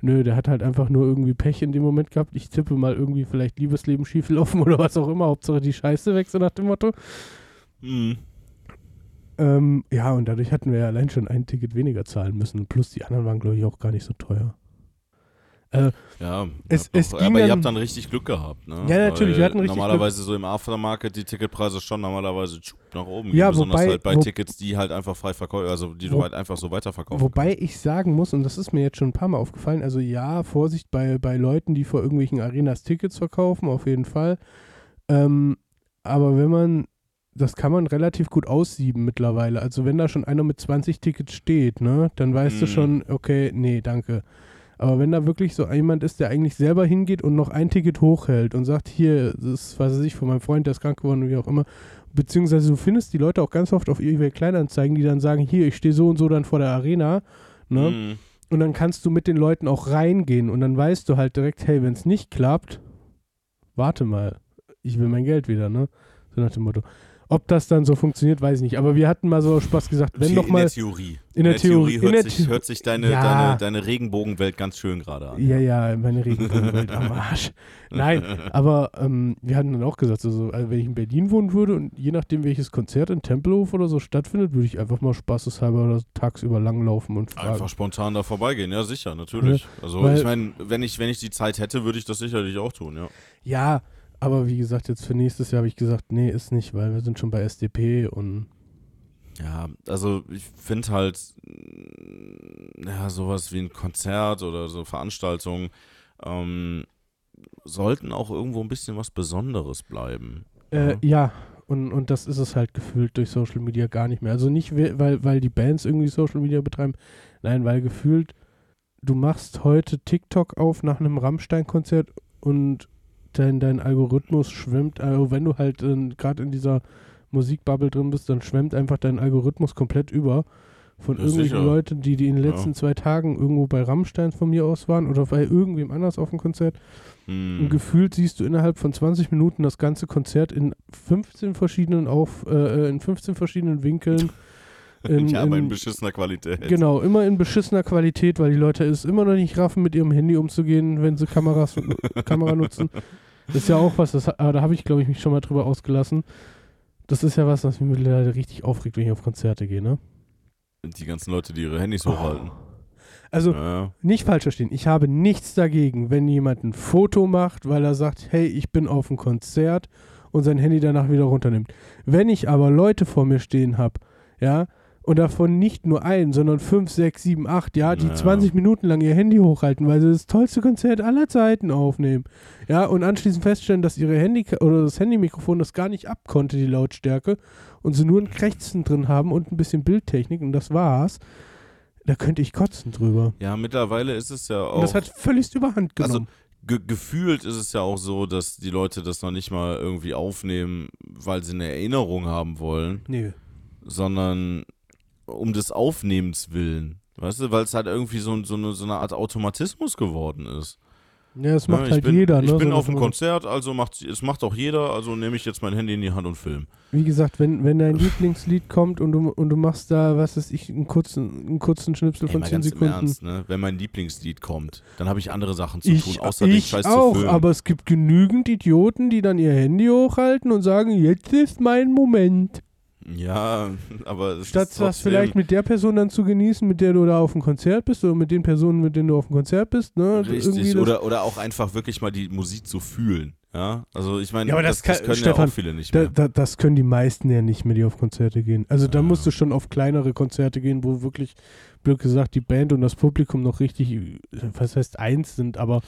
Nö, der hat halt einfach nur irgendwie Pech in dem Moment gehabt. Ich tippe mal irgendwie vielleicht Liebesleben schieflaufen oder was auch immer. Hauptsache die Scheiße weg, so nach dem Motto.
Mhm.
Ähm, ja, und dadurch hatten wir ja allein schon ein Ticket weniger zahlen müssen. Plus die anderen waren, glaube ich, auch gar nicht so teuer. Äh,
Ja,
Es- es ging
aber ihr habt dann richtig Glück gehabt, ne?
Ja, natürlich, wir hatten richtig
Normalerweise so im Aftermarket die Ticketpreise schon normalerweise nach oben
Ja,
gehen, besonders
wobei-
halt bei
wo-
Tickets, die halt einfach frei verkaufen, also die du
Wo-
halt einfach so weiterverkaufen
Wobei ich sagen muss, und das ist mir jetzt schon ein paar Mal aufgefallen, also ja, Vorsicht bei, bei Leuten, die vor irgendwelchen Arenas Tickets verkaufen, auf jeden Fall. Ähm, aber wenn man, das kann man relativ gut aussieben mittlerweile. Also wenn da schon einer mit 20 Tickets steht, ne, dann weißt du
Mhm.
schon, okay, nee, danke. Aber wenn da wirklich so jemand ist, der eigentlich selber hingeht und noch ein Ticket hochhält und sagt, hier, das ist, was weiß ich, von meinem Freund, der ist krank geworden, wie auch immer, beziehungsweise du findest die Leute auch ganz oft auf eBay Kleinanzeigen, die dann sagen, hier, ich stehe so und so dann vor der Arena, ne,
Mhm.
und dann kannst du mit den Leuten auch reingehen und dann weißt du halt direkt, hey, wenn es nicht klappt, warte mal, ich will mein Geld wieder, ne? So nach dem Motto. Ob das dann so funktioniert, weiß ich nicht. Aber wir hatten mal so Spaß gesagt, wenn
In
doch mal.
der Theorie.
in der Theorie-
hört,
in der
sich,
The-
hört sich deine,
Ja.
deine, deine Regenbogenwelt ganz schön gerade an.
Ja, ja, meine Regenbogenwelt am Arsch. Nein, aber ähm, wir hatten dann auch gesagt, also, also wenn ich in Berlin wohnen würde und je nachdem, welches Konzert in Tempelhof oder so stattfindet, würde ich einfach mal spaßeshalber oder tagsüber langlaufen und fragen.
Einfach spontan da vorbeigehen, ja sicher, natürlich. Also
weil-
ich meine, wenn ich, wenn ich die Zeit hätte, würde ich das sicherlich auch tun, ja.
Ja, aber wie gesagt, jetzt für nächstes Jahr habe ich gesagt, nee, ist nicht, weil wir sind schon bei SDP und
Ja, also ich finde halt, mm, ja, sowas wie ein Konzert oder so Veranstaltungen ähm, sollten auch irgendwo ein bisschen was Besonderes bleiben.
Äh, ja, und, und das ist es halt gefühlt durch Social Media gar nicht mehr. Also nicht, we- weil, weil die Bands irgendwie Social Media betreiben, nein, weil gefühlt du machst heute TikTok auf nach einem Rammstein-Konzert und dein, dein Algorithmus schwimmt, also wenn du halt äh, gerade in dieser Musikbubble drin bist, dann schwemmt einfach dein Algorithmus komplett über von
Ja,
irgendwelchen
sicher.
Leuten, die, die in den
Ja.
letzten zwei Tagen irgendwo bei Rammstein von mir aus waren oder bei irgendwem anders auf dem Konzert. Und
Hm.
gefühlt siehst du innerhalb von 20 Minuten das ganze Konzert in 15 verschiedenen auf, äh, in 15 verschiedenen Winkeln. In,
ja, aber in
in,
beschissener Qualität.
genau, immer in beschissener Qualität, weil die Leute es immer noch nicht raffen, mit ihrem Handy umzugehen, wenn sie Kameras, Kamera nutzen. Das ist ja auch was, das, aber da habe ich, glaube ich, mich schon mal drüber ausgelassen. Das ist ja was, was mich mittlerweile richtig aufregt, wenn ich auf Konzerte gehe, ne?
Die ganzen Leute, die ihre Handys hochhalten.
Also,
Ja.
Nicht falsch verstehen. Ich habe nichts dagegen, wenn jemand ein Foto macht, weil er sagt, hey, ich bin auf einem Konzert und sein Handy danach wieder runternimmt. Wenn ich aber Leute vor mir stehen habe, ja, und davon nicht nur einen, sondern fünf, sechs, sieben, acht, ja, die
Ja.
20 Minuten lang ihr Handy hochhalten, weil sie das tollste Konzert aller Zeiten aufnehmen, ja, und anschließend feststellen, dass ihre Handy oder das Handymikrofon das gar nicht abkonnte, die Lautstärke, und sie nur ein Krächzen drin haben und ein bisschen Bildtechnik und das war's, da könnte ich kotzen drüber.
ja, mittlerweile ist es ja auch.
Und das hat völlig überhand
Also,
genommen.
ge gefühlt ist es ja auch so, dass die Leute das noch nicht mal irgendwie aufnehmen, weil sie eine Erinnerung haben wollen,
nee.
sondern um des Aufnehmens willen. Weißt du, weil es halt irgendwie so, so, eine, so eine Art Automatismus geworden ist.
Ja, das macht
Ja,
halt
ich bin,
jeder.
Ich
ne?
bin
so
auf
man-
Konzert, also macht es macht auch jeder, also nehme ich jetzt mein Handy in die Hand und film.
Wie gesagt, wenn, wenn dein Lieblingslied kommt und du, und du machst da, was weiß ich, einen kurzen, einen kurzen Schnipsel
Ey,
von
mal
10
ganz im
Sekunden.
Ernst, ne? Wenn mein Lieblingslied kommt, dann habe ich andere Sachen zu
Ich,
tun, außer den
ich
Scheiß
auch,
zu filmen.
aber es gibt genügend Idioten, die dann ihr Handy hochhalten und sagen, jetzt ist mein Moment.
Ja, aber es
Statt das vielleicht mit der Person dann zu genießen, mit der du da auf dem Konzert bist oder mit den Personen, mit denen du auf dem Konzert bist. Ne? Irgendwie
Richtig, oder, oder auch einfach wirklich mal die Musik zu fühlen. Ja, also ich meine,
Ja, aber
das,
das
das, können ja
Stefan,
auch viele nicht
Da,
mehr.
da, das können die meisten ja nicht mehr, die auf Konzerte gehen. Also da
Ja.
musst du schon auf kleinere Konzerte gehen, wo wirklich, blöd gesagt, die Band und das Publikum noch richtig, was heißt eins sind, aber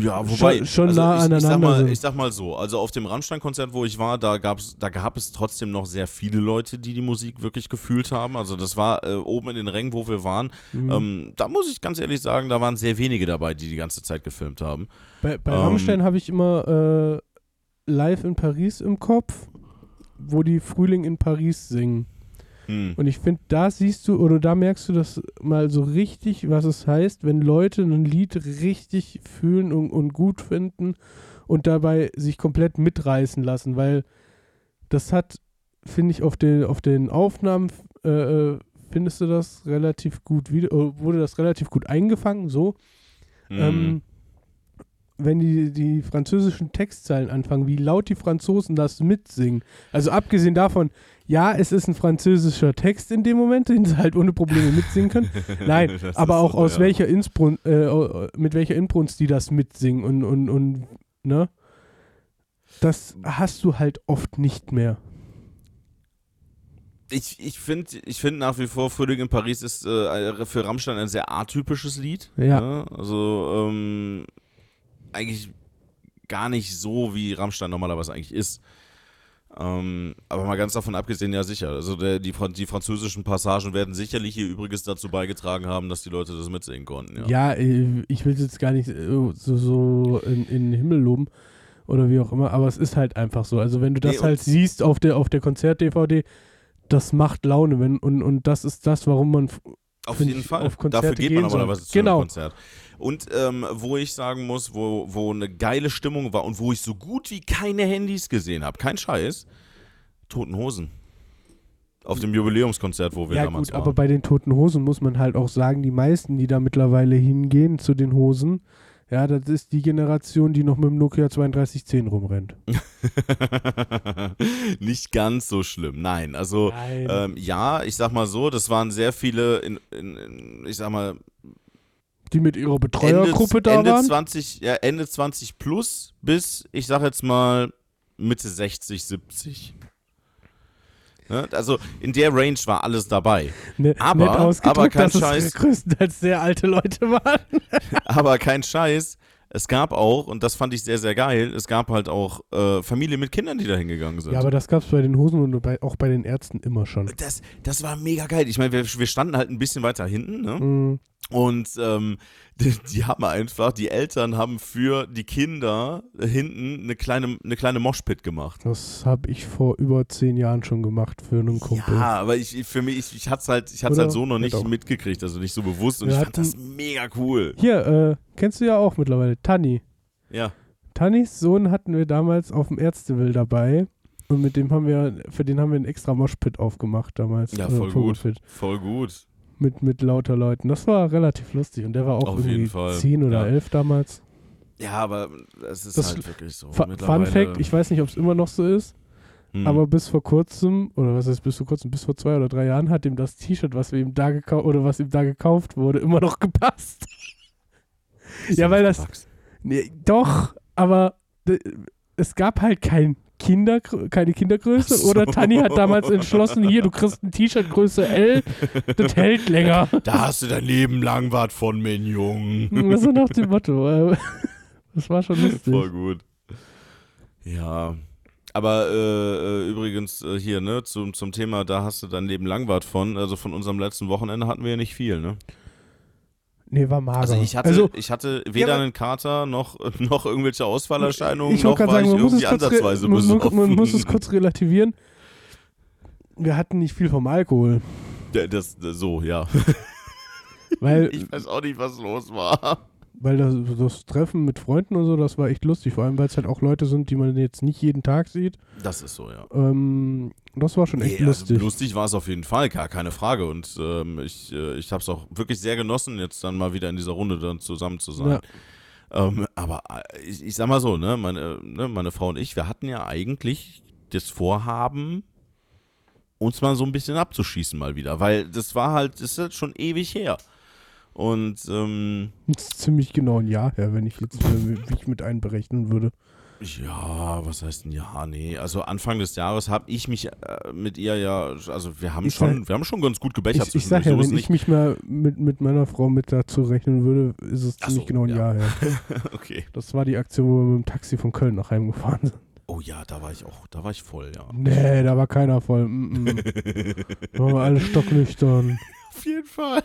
Ja, wobei,
schon- schon
also
nah
ich, ich, sag
aneinander
mal,
sind.
ich sag mal so, also auf dem Rammstein-Konzert, wo ich war, da, gab's, da gab es trotzdem noch sehr viele Leute, die die Musik wirklich gefühlt haben. Also das war äh, oben in den Rängen, wo wir waren.
mh,
Ähm, da muss ich ganz ehrlich sagen, da waren sehr wenige dabei, die die ganze Zeit gefilmt haben.
bei, bei
ähm,
Rammstein habe ich immer äh, Live in Paris im Kopf, wo die Frühling in Paris singen.
Hm.
Und ich finde, da siehst du oder da merkst du das mal so richtig, was es heißt, wenn Leute ein Lied richtig fühlen und, und gut finden und dabei sich komplett mitreißen lassen, weil das hat, finde ich, auf den, auf den Aufnahmen äh, äh, findest du das relativ gut wieder, äh, wurde das relativ gut eingefangen, so.
Hm.
Ähm, wenn die, die französischen Textzeilen anfangen, wie laut die Franzosen das mitsingen. Also abgesehen davon, ja, es ist ein französischer Text in dem Moment, den sie halt ohne Probleme mitsingen können. Nein, aber auch
so,
aus
ja.
welcher Inbrunst, äh, mit welcher Inbrunst die das mitsingen und, und, und, ne? Das hast du halt oft nicht mehr.
Ich, ich finde ich find nach wie vor Frühling in Paris ist äh, für Rammstein ein sehr atypisches Lied.
Ja.
Ne? Also ähm, eigentlich gar nicht so, wie Rammstein normalerweise eigentlich ist. Ähm, aber mal ganz davon abgesehen, ja sicher. Also der, die, die französischen Passagen werden sicherlich hier übrigens dazu beigetragen haben, dass die Leute das mitsingen konnten. Ja.
Ja, äh, ich will es jetzt gar nicht so, so in, in den Himmel loben oder wie auch immer, aber es ist halt einfach so. Also wenn du das
Nee,
halt siehst auf der, auf der Konzert-DVD, das macht Laune. Wenn, und, und das ist das, warum man
Auf jeden Fall.
auf Konzerte
Dafür geht
gehen
man
soll.
normalerweise zu
Genau.
einem Konzert. Und ähm, wo ich sagen muss, wo, wo eine geile Stimmung war und wo ich so gut wie keine Handys gesehen habe, kein Scheiß, Toten Hosen. Auf dem Jubiläumskonzert, wo wir
ja
damals
gut,
waren.
aber bei den toten Hosen muss man halt auch sagen, die meisten, die da mittlerweile hingehen zu den Hosen, ja, das ist die Generation, die noch mit dem Nokia 3210 rumrennt.
Nicht ganz so schlimm, nein. Also
Nein.
ähm, ja, ich sag mal so, das waren sehr viele, in, in, in, ich sag mal,
die mit ihrer
Ende,
Betreuergruppe da
Ende
waren.
20, ja, Ende 20 plus bis, ich sag jetzt mal, Mitte 60, 70. Ne? Also in der Range war alles dabei.
Ne,
aber- aber kein
dass
Scheiß.
es größtenteils sehr alte Leute waren.
Aber kein Scheiß. Es gab auch, und das fand ich sehr, sehr geil, es gab halt auch äh, Familien mit Kindern, die da hingegangen sind.
Ja, aber das gab es bei den Hosen und bei, auch bei den Ärzten immer schon.
das, das war mega geil. Ich meine, wir, wir standen halt ein bisschen weiter hinten, ne?
Mhm.
Und ähm, die, die haben einfach, die Eltern haben für die Kinder hinten eine kleine, eine kleine Moshpit gemacht.
Das habe ich vor über zehn Jahren schon gemacht für einen Kumpel.
Ja, aber ich, für mich, ich, ich hatte es halt, ich hat's
Oder?
halt so noch
Ja,
nicht
doch.
mitgekriegt, also nicht so bewusst. Und
Wir
ich fand das mega cool.
Hier, äh, kennst du ja auch mittlerweile, Tanni.
Ja.
Tannys Sohn hatten wir damals auf dem Ärztewill dabei. Und mit dem haben wir, für den haben wir einen extra Moshpit aufgemacht damals.
Ja,
Also
voll gut.
Vogelpit.
Voll gut.
Mit, mit lauter Leuten. Das war relativ lustig. Und der war auch
Auf
irgendwie
jeden Fall,
zehn oder
ja.
elf damals.
Ja, aber es ist
Das-
halt wirklich so.
Fu- Fun Fact, ich weiß nicht, ob es immer noch so ist,
Hm.
aber bis vor kurzem, oder was heißt bis vor kurzem, bis vor zwei oder drei Jahren hat ihm das T-Shirt, was wir ihm da gekauft oder was ihm da gekauft wurde, immer noch gepasst. Ja, weil das-. Nee, doch, aber es gab halt kein Kinder, keine Kindergröße
so.
oder Tanni hat damals entschlossen, hier, du kriegst ein T-Shirt Größe L, das hält länger.
Da hast du dein Leben lang was von, mein Jung.
so nach dem Motto. äh, Das war schon lustig.
Voll gut. Ja. Aber äh, äh, übrigens äh, hier, ne, zum, zum Thema, da hast du dein Leben lang was von. Also von unserem letzten Wochenende hatten wir ja nicht viel, ne?
Nee, war mager.
Also ich hatte,
Also,
ich hatte weder
aber-
einen Kater noch, noch irgendwelche Ausfallerscheinungen,
ich
noch war ich
sagen, man es
irgendwie ansatzweise
man, man,
besoffen.
man muss es kurz relativieren. Wir hatten nicht viel vom Alkohol,
Ja, das, das, so, ja.
weil,
Ich weiß auch nicht, was los war.
Weil das, das Treffen mit Freunden und so, das war echt lustig. Vor allem, weil es halt auch Leute sind, die man jetzt nicht jeden Tag sieht.
Das ist so, ja.
Ähm, das war schon echt
Nee, also
lustig.
lustig war es auf jeden Fall, gar keine Frage. Und ähm, ich, äh, ich habe es auch wirklich sehr genossen, jetzt dann mal wieder in dieser Runde dann zusammen zu sein.
Ja.
Ähm, aber äh, ich, ich sag mal so, ne meine, ne, meine Frau und ich, wir hatten ja eigentlich das Vorhaben, uns mal so ein bisschen abzuschießen mal wieder, weil das war halt, das ist halt schon ewig her. Und ähm,
Das ist ziemlich genau ein Jahr her, wenn ich jetzt äh, wie ich mit einberechnen würde.
ja, was heißt denn ja, nee, also Anfang des Jahres habe ich mich äh, mit ihr ja, also wir haben
Ich
schon,
sag-
wir haben schon ganz gut gebechert
Ich, ich sag ja,
so
wenn ich mich mal mit, mit meiner Frau mit dazu rechnen würde, ist es ziemlich
so,
genau ein
ja.
Jahr her.
okay.
Das war die Aktion, wo wir mit dem Taxi von Köln nach Heim gefahren sind.
Oh ja, da war ich auch, da war ich voll, ja.
Nee, da war keiner voll. Mm -mm. Da waren wir alle stocknüchtern.
Auf jeden Fall.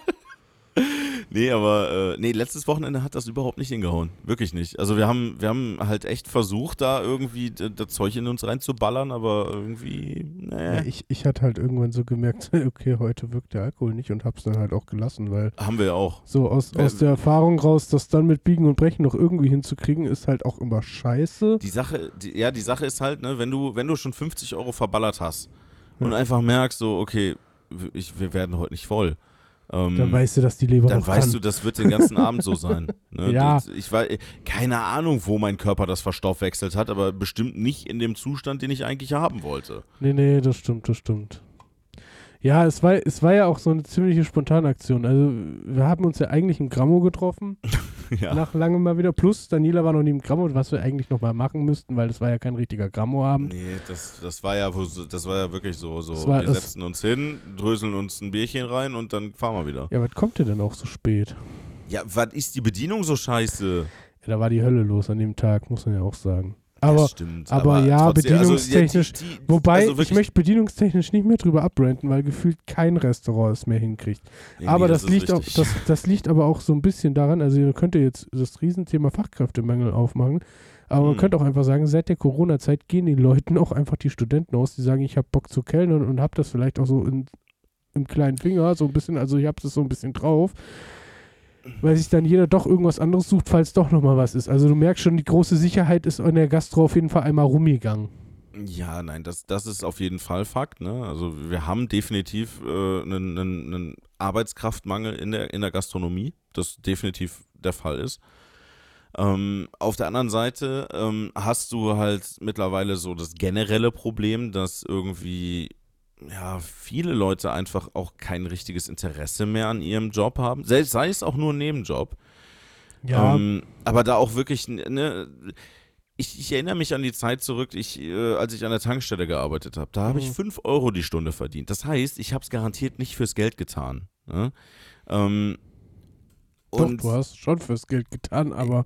Nee, aber äh, nee, letztes Wochenende hat das überhaupt nicht hingehauen. Wirklich nicht. Also wir haben, wir haben halt echt versucht, da irgendwie das Zeug in uns reinzuballern, aber irgendwie,
Ja,
nee.
ich, ich hatte halt irgendwann so gemerkt, okay, heute wirkt der Alkohol nicht und hab's dann halt auch gelassen, weil
Haben wir ja auch.
so aus,
Ja,
aus der Erfahrung raus, das dann mit Biegen und Brechen noch irgendwie hinzukriegen, ist halt auch immer scheiße.
Die Sache, die, ja, die Sache ist halt, ne, wenn du, wenn du schon 50 Euro verballert hast und einfach merkst, so, okay, ich, wir werden heute nicht voll. Ähm,
Dann weißt du, dass die Leber
dann
auch
weißt
kann.
du, das wird den ganzen Abend so sein. Ne?
Ja.
Ich weiß, keine Ahnung, wo mein Körper das verstoffwechselt hat, aber bestimmt nicht in dem Zustand, den ich eigentlich haben wollte.
Nee, nee, das stimmt, das stimmt. Ja, es war, es war ja auch so eine ziemliche Spontanaktion. Also, wir haben uns ja eigentlich im Grammo getroffen,
ja.
nach langem mal wieder. Plus, Daniela war noch nie im Grammo, was wir eigentlich noch mal machen müssten, weil das war ja kein richtiger Grammo-Abend.
Nee, das, das war ja, das war ja wirklich so, so
war-
wir setzen uns hin, dröseln uns ein Bierchen rein und dann fahren wir wieder.
Ja, was kommt dir denn auch so spät?
Ja, was ist die Bedienung so scheiße?
Ja, da war die Hölle los an dem Tag, muss man ja auch sagen. Aber,
das stimmt.
aber ja, bedienungstechnisch-
die, die,
wobei,
also
ich möchte bedienungstechnisch nicht mehr drüber abbranden, weil gefühlt kein Restaurant es mehr hinkriegt.
Nee,
aber
nee,
das,
ist
liegt auch, das, das liegt aber auch so ein bisschen daran, also ihr könnt jetzt das Riesenthema Fachkräftemangel aufmachen, aber man
Hm.
könnte auch einfach sagen, seit der Corona-Zeit gehen den Leuten auch einfach die Studenten aus, die sagen, ich habe Bock zu kellnern und habe das vielleicht auch so in, im kleinen Finger, so ein bisschen, also ich habe es so ein bisschen drauf, weil sich dann jeder doch irgendwas anderes sucht, falls doch nochmal was ist. Also du merkst schon, die große Sicherheit ist in der Gastro auf jeden Fall einmal rumgegangen.
Ja, nein, das, das ist auf jeden Fall Fakt. Ne? Also wir haben definitiv äh, einen, einen, einen Arbeitskraftmangel in der, in der Gastronomie, das definitiv der Fall ist. Ähm, auf der anderen Seite ähm, hast du halt mittlerweile so das generelle Problem, dass irgendwie ja, viele Leute einfach auch kein richtiges Interesse mehr an ihrem Job haben, selbst sei es auch nur ein Nebenjob.
Ja,
Ähm, aber da auch wirklich, ne, ich, ich erinnere mich an die Zeit zurück, ich, äh, als ich an der Tankstelle gearbeitet habe. Da habe ich
Mhm.
5 Euro die Stunde verdient. Das heißt, ich habe es garantiert nicht fürs Geld getan. Ne? Ähm, Und
Doch, du hast schon fürs Geld getan, aber,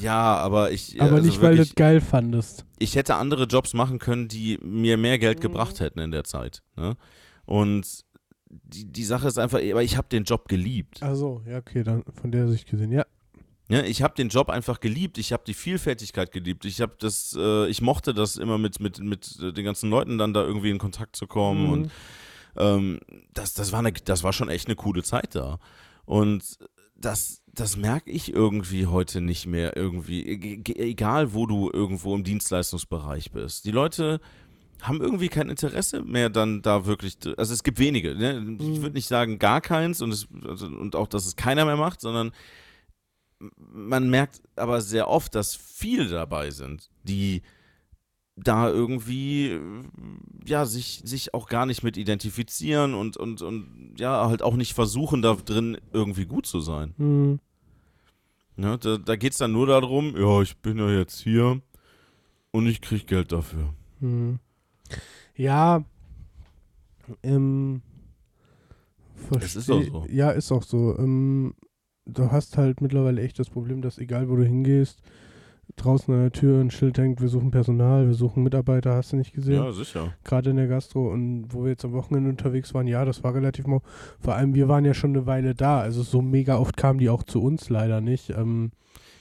ja, aber ich.
aber
also
nicht, weil du
wirklich,
es geil fandest.
ich hätte andere Jobs machen können, die mir mehr Geld
Mhm.
gebracht hätten in der Zeit. Ne? Und die, die Sache ist einfach, aber ich habe den Job geliebt.
Also, ja, okay, dann von der Sicht gesehen, ja.
Ja, ich habe den Job einfach geliebt. Ich habe die Vielfältigkeit geliebt. Ich habe das, äh, ich mochte das immer mit, mit, mit äh, den ganzen Leuten dann da irgendwie in Kontakt zu kommen.
Mhm.
Und ähm, das, das, war eine, das war schon echt eine coole Zeit da. Und das, das merke ich irgendwie heute nicht mehr irgendwie. E- Egal, wo du irgendwo im Dienstleistungsbereich bist. Die Leute haben irgendwie kein Interesse mehr dann da wirklich. Also es gibt wenige. Ne? Ich würde nicht sagen gar keins und, es, also, und auch, dass es keiner mehr macht, sondern man merkt aber sehr oft, dass viele dabei sind, die da irgendwie äh, ja sich, sich auch gar nicht mit identifizieren und, und, und ja halt auch nicht versuchen, da drin irgendwie gut zu sein.
Mhm.
Ne? Da, da geht es dann nur darum, ja, ich bin ja jetzt hier und ich krieg Geld dafür.
Mhm. Ja, ähm,
Es ist auch so.
Ja, ist auch so. Ähm, du hast halt mittlerweile echt das Problem, dass egal wo du hingehst, draußen an der Tür ein Schild hängt, wir suchen Personal, wir suchen Mitarbeiter, hast du nicht gesehen?
Ja, sicher.
Gerade in der Gastro und wo wir jetzt am Wochenende unterwegs waren, ja, das war relativ mau. Vor allem, wir waren ja schon eine Weile da, also so mega oft kamen die auch zu uns leider nicht. Ähm,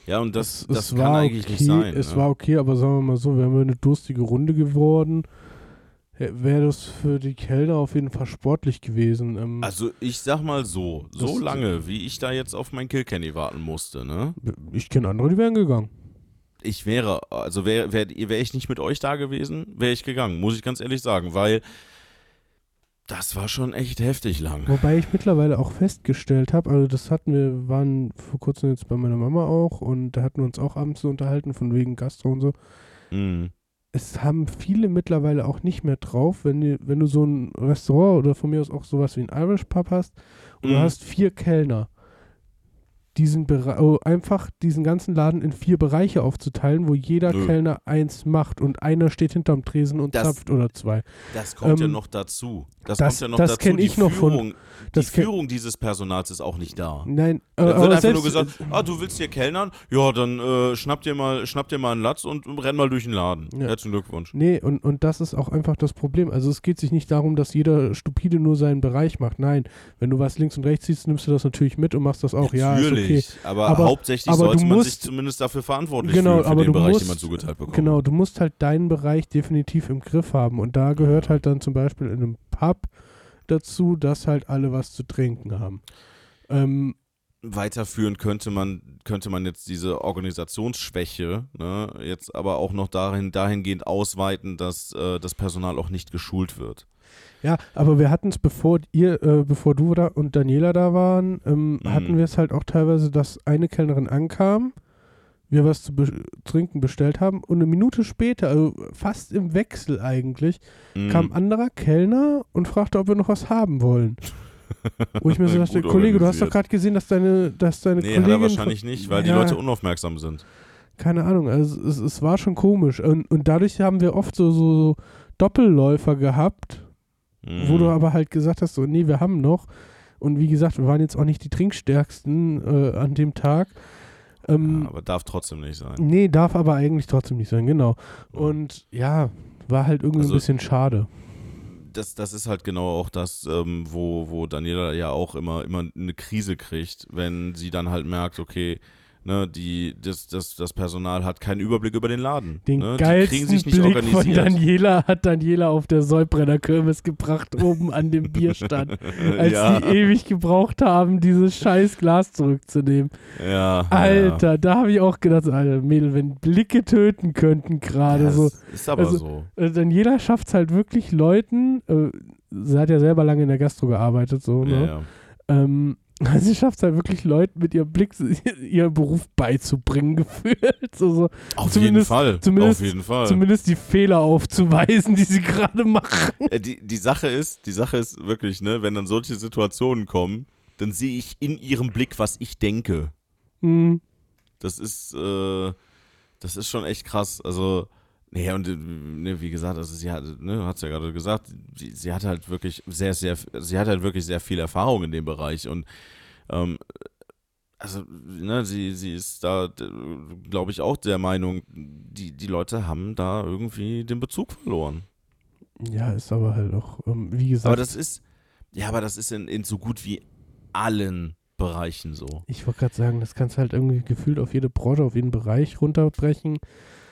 Ja, und das, das
es
kann
war
eigentlich
okay,
nicht sein.
Es
ne?
war okay, aber sagen wir mal so, wir eine durstige Runde geworden, wäre das für die Kellner auf jeden Fall sportlich gewesen. Ähm,
Also ich sag mal so, so
Das-
lange, wie ich da jetzt auf mein Kilkenny warten musste, ne?
ich kenne andere, die wären gegangen.
Ich wäre, also wäre wär, wär ich nicht mit euch da gewesen, wäre ich gegangen, muss ich ganz ehrlich sagen, weil das war schon echt heftig lang.
Wobei ich mittlerweile auch festgestellt habe, also das hatten wir, waren vor kurzem jetzt bei meiner Mama auch und da hatten wir uns auch abends so unterhalten, von wegen Gastro und so.
Mhm.
es haben viele mittlerweile auch nicht mehr drauf, wenn, die, wenn du so ein Restaurant oder von mir aus auch sowas wie ein Irish Pub hast und du
Mhm.
hast vier Kellner, diesen Bere oh, einfach diesen ganzen Laden in vier Bereiche aufzuteilen, wo jeder
Nö.
Kellner eins macht und einer steht hinterm Tresen und
Das-
zapft oder zwei.
Das kommt ja
Ähm,
noch dazu. Das,
das-
kommt ja noch
das
dazu. die
ich noch von-
Führung,
das
die Führung dieses Personals ist auch nicht da.
Nein, äh,
wird einfach nur gesagt, ah, du willst hier kellnern? Ja, dann äh, schnapp dir mal, schnapp dir mal einen Latz und renn mal durch den Laden.
Ja.
Herzlichen Glückwunsch.
Nee, und, und das ist auch einfach das Problem. Also es geht sich nicht darum, dass jeder stupide nur seinen Bereich macht. Nein, wenn du was links und rechts siehst, nimmst du das natürlich mit und machst das auch. Ja, ist okay.
Aber,
Aber-
hauptsächlich
aber
sollte man
musst-
sich zumindest dafür verantwortlich
Genau,
fühlen, für
aber
den Bereich,
musst-
den man zugeteilt bekommt.
Genau, du musst halt deinen Bereich definitiv im Griff haben. Und da gehört halt dann zum Beispiel in einem Pub dazu, dass halt alle was zu trinken haben. Ähm,
Weiterführen könnte man, könnte man jetzt diese Organisationsschwäche ne, jetzt aber auch noch dahin, dahingehend ausweiten, dass äh, das Personal auch nicht geschult wird.
Ja, aber wir hatten es, bevor ihr, äh, bevor du da und Daniela da waren, ähm,
Mhm.
hatten wir es halt auch teilweise, dass eine Kellnerin ankam, wir was zu be trinken bestellt haben und eine Minute später, also fast im Wechsel eigentlich,
Mhm.
kam ein anderer Kellner und fragte, ob wir noch was haben wollen. Wo ich mir so dachte, Kollege, du hast doch gerade gesehen, dass deine, dass deine
Nee,
Kollegin von-
wahrscheinlich nicht, weil die
Ja.
Leute unaufmerksam sind.
keine Ahnung, also es, es war schon komisch. Und, und dadurch haben wir oft so, so, so Doppelläufer gehabt, wo
Mhm.
du aber halt gesagt hast, so, nee, wir haben noch. Und wie gesagt, wir waren jetzt auch nicht die trinkstärksten äh, an dem Tag. Ähm,
ja, aber darf trotzdem nicht sein.
nee, darf aber eigentlich trotzdem nicht sein, genau. Und ja, war halt irgendwie
Also-
ein bisschen schade.
das, das ist halt genau auch das, ähm, wo, wo Daniela ja auch immer, immer eine Krise kriegt, wenn sie dann halt merkt, okay, ne, die, das, das, das Personal hat keinen Überblick über den Laden.
Den
ne? Die
geilsten
kriegen sich nicht
Blick von
organisiert.
Daniela hat Daniela auf der Säubrenner Kirmes gebracht, oben an dem Bierstand. Als
ja,
die ewig gebraucht haben, dieses scheiß Glas zurückzunehmen.
ja,
Alter, da habe ich auch gedacht, Alter, Mädel, wenn Blicke töten könnten
ja.
gerade
ja,
so.
Ist aber
also-
so.
Äh, Daniela schafft es halt wirklich Leuten, äh, sie hat ja selber lange in der Gastro gearbeitet, so,
Ja,
ne?
ja.
Ähm, sie schafft es halt wirklich Leuten mit ihrem Blick ihren Beruf beizubringen, gefühlt. So, so,
Auf jeden
Zumindest-
Fall.
zumindest-
Auf jeden Fall.
Zumindest die Fehler aufzuweisen, die sie gerade machen.
Äh, die, die Sache ist, die Sache ist wirklich, ne, wenn dann solche Situationen kommen, dann sehe ich in ihrem Blick, was ich denke.
Hm.
Das ist, äh, das ist schon echt krass. Also, nee, und äh, ne, wie gesagt, also sie hat, ne, hat's ja gerade gesagt, sie, sie hat halt wirklich sehr, sehr, sie hat halt wirklich sehr viel Erfahrung in dem Bereich und ähm, also, ne, sie, sie ist da, glaube ich, auch der Meinung, die, die Leute haben da irgendwie den Bezug verloren.
Ja, ist aber halt auch, ähm, wie gesagt.
Aber das ist, ja, aber das ist in, in so gut wie allen Bereichen so.
Ich wollte gerade sagen, das kannst halt irgendwie gefühlt auf jede Branche, auf jeden Bereich runterbrechen.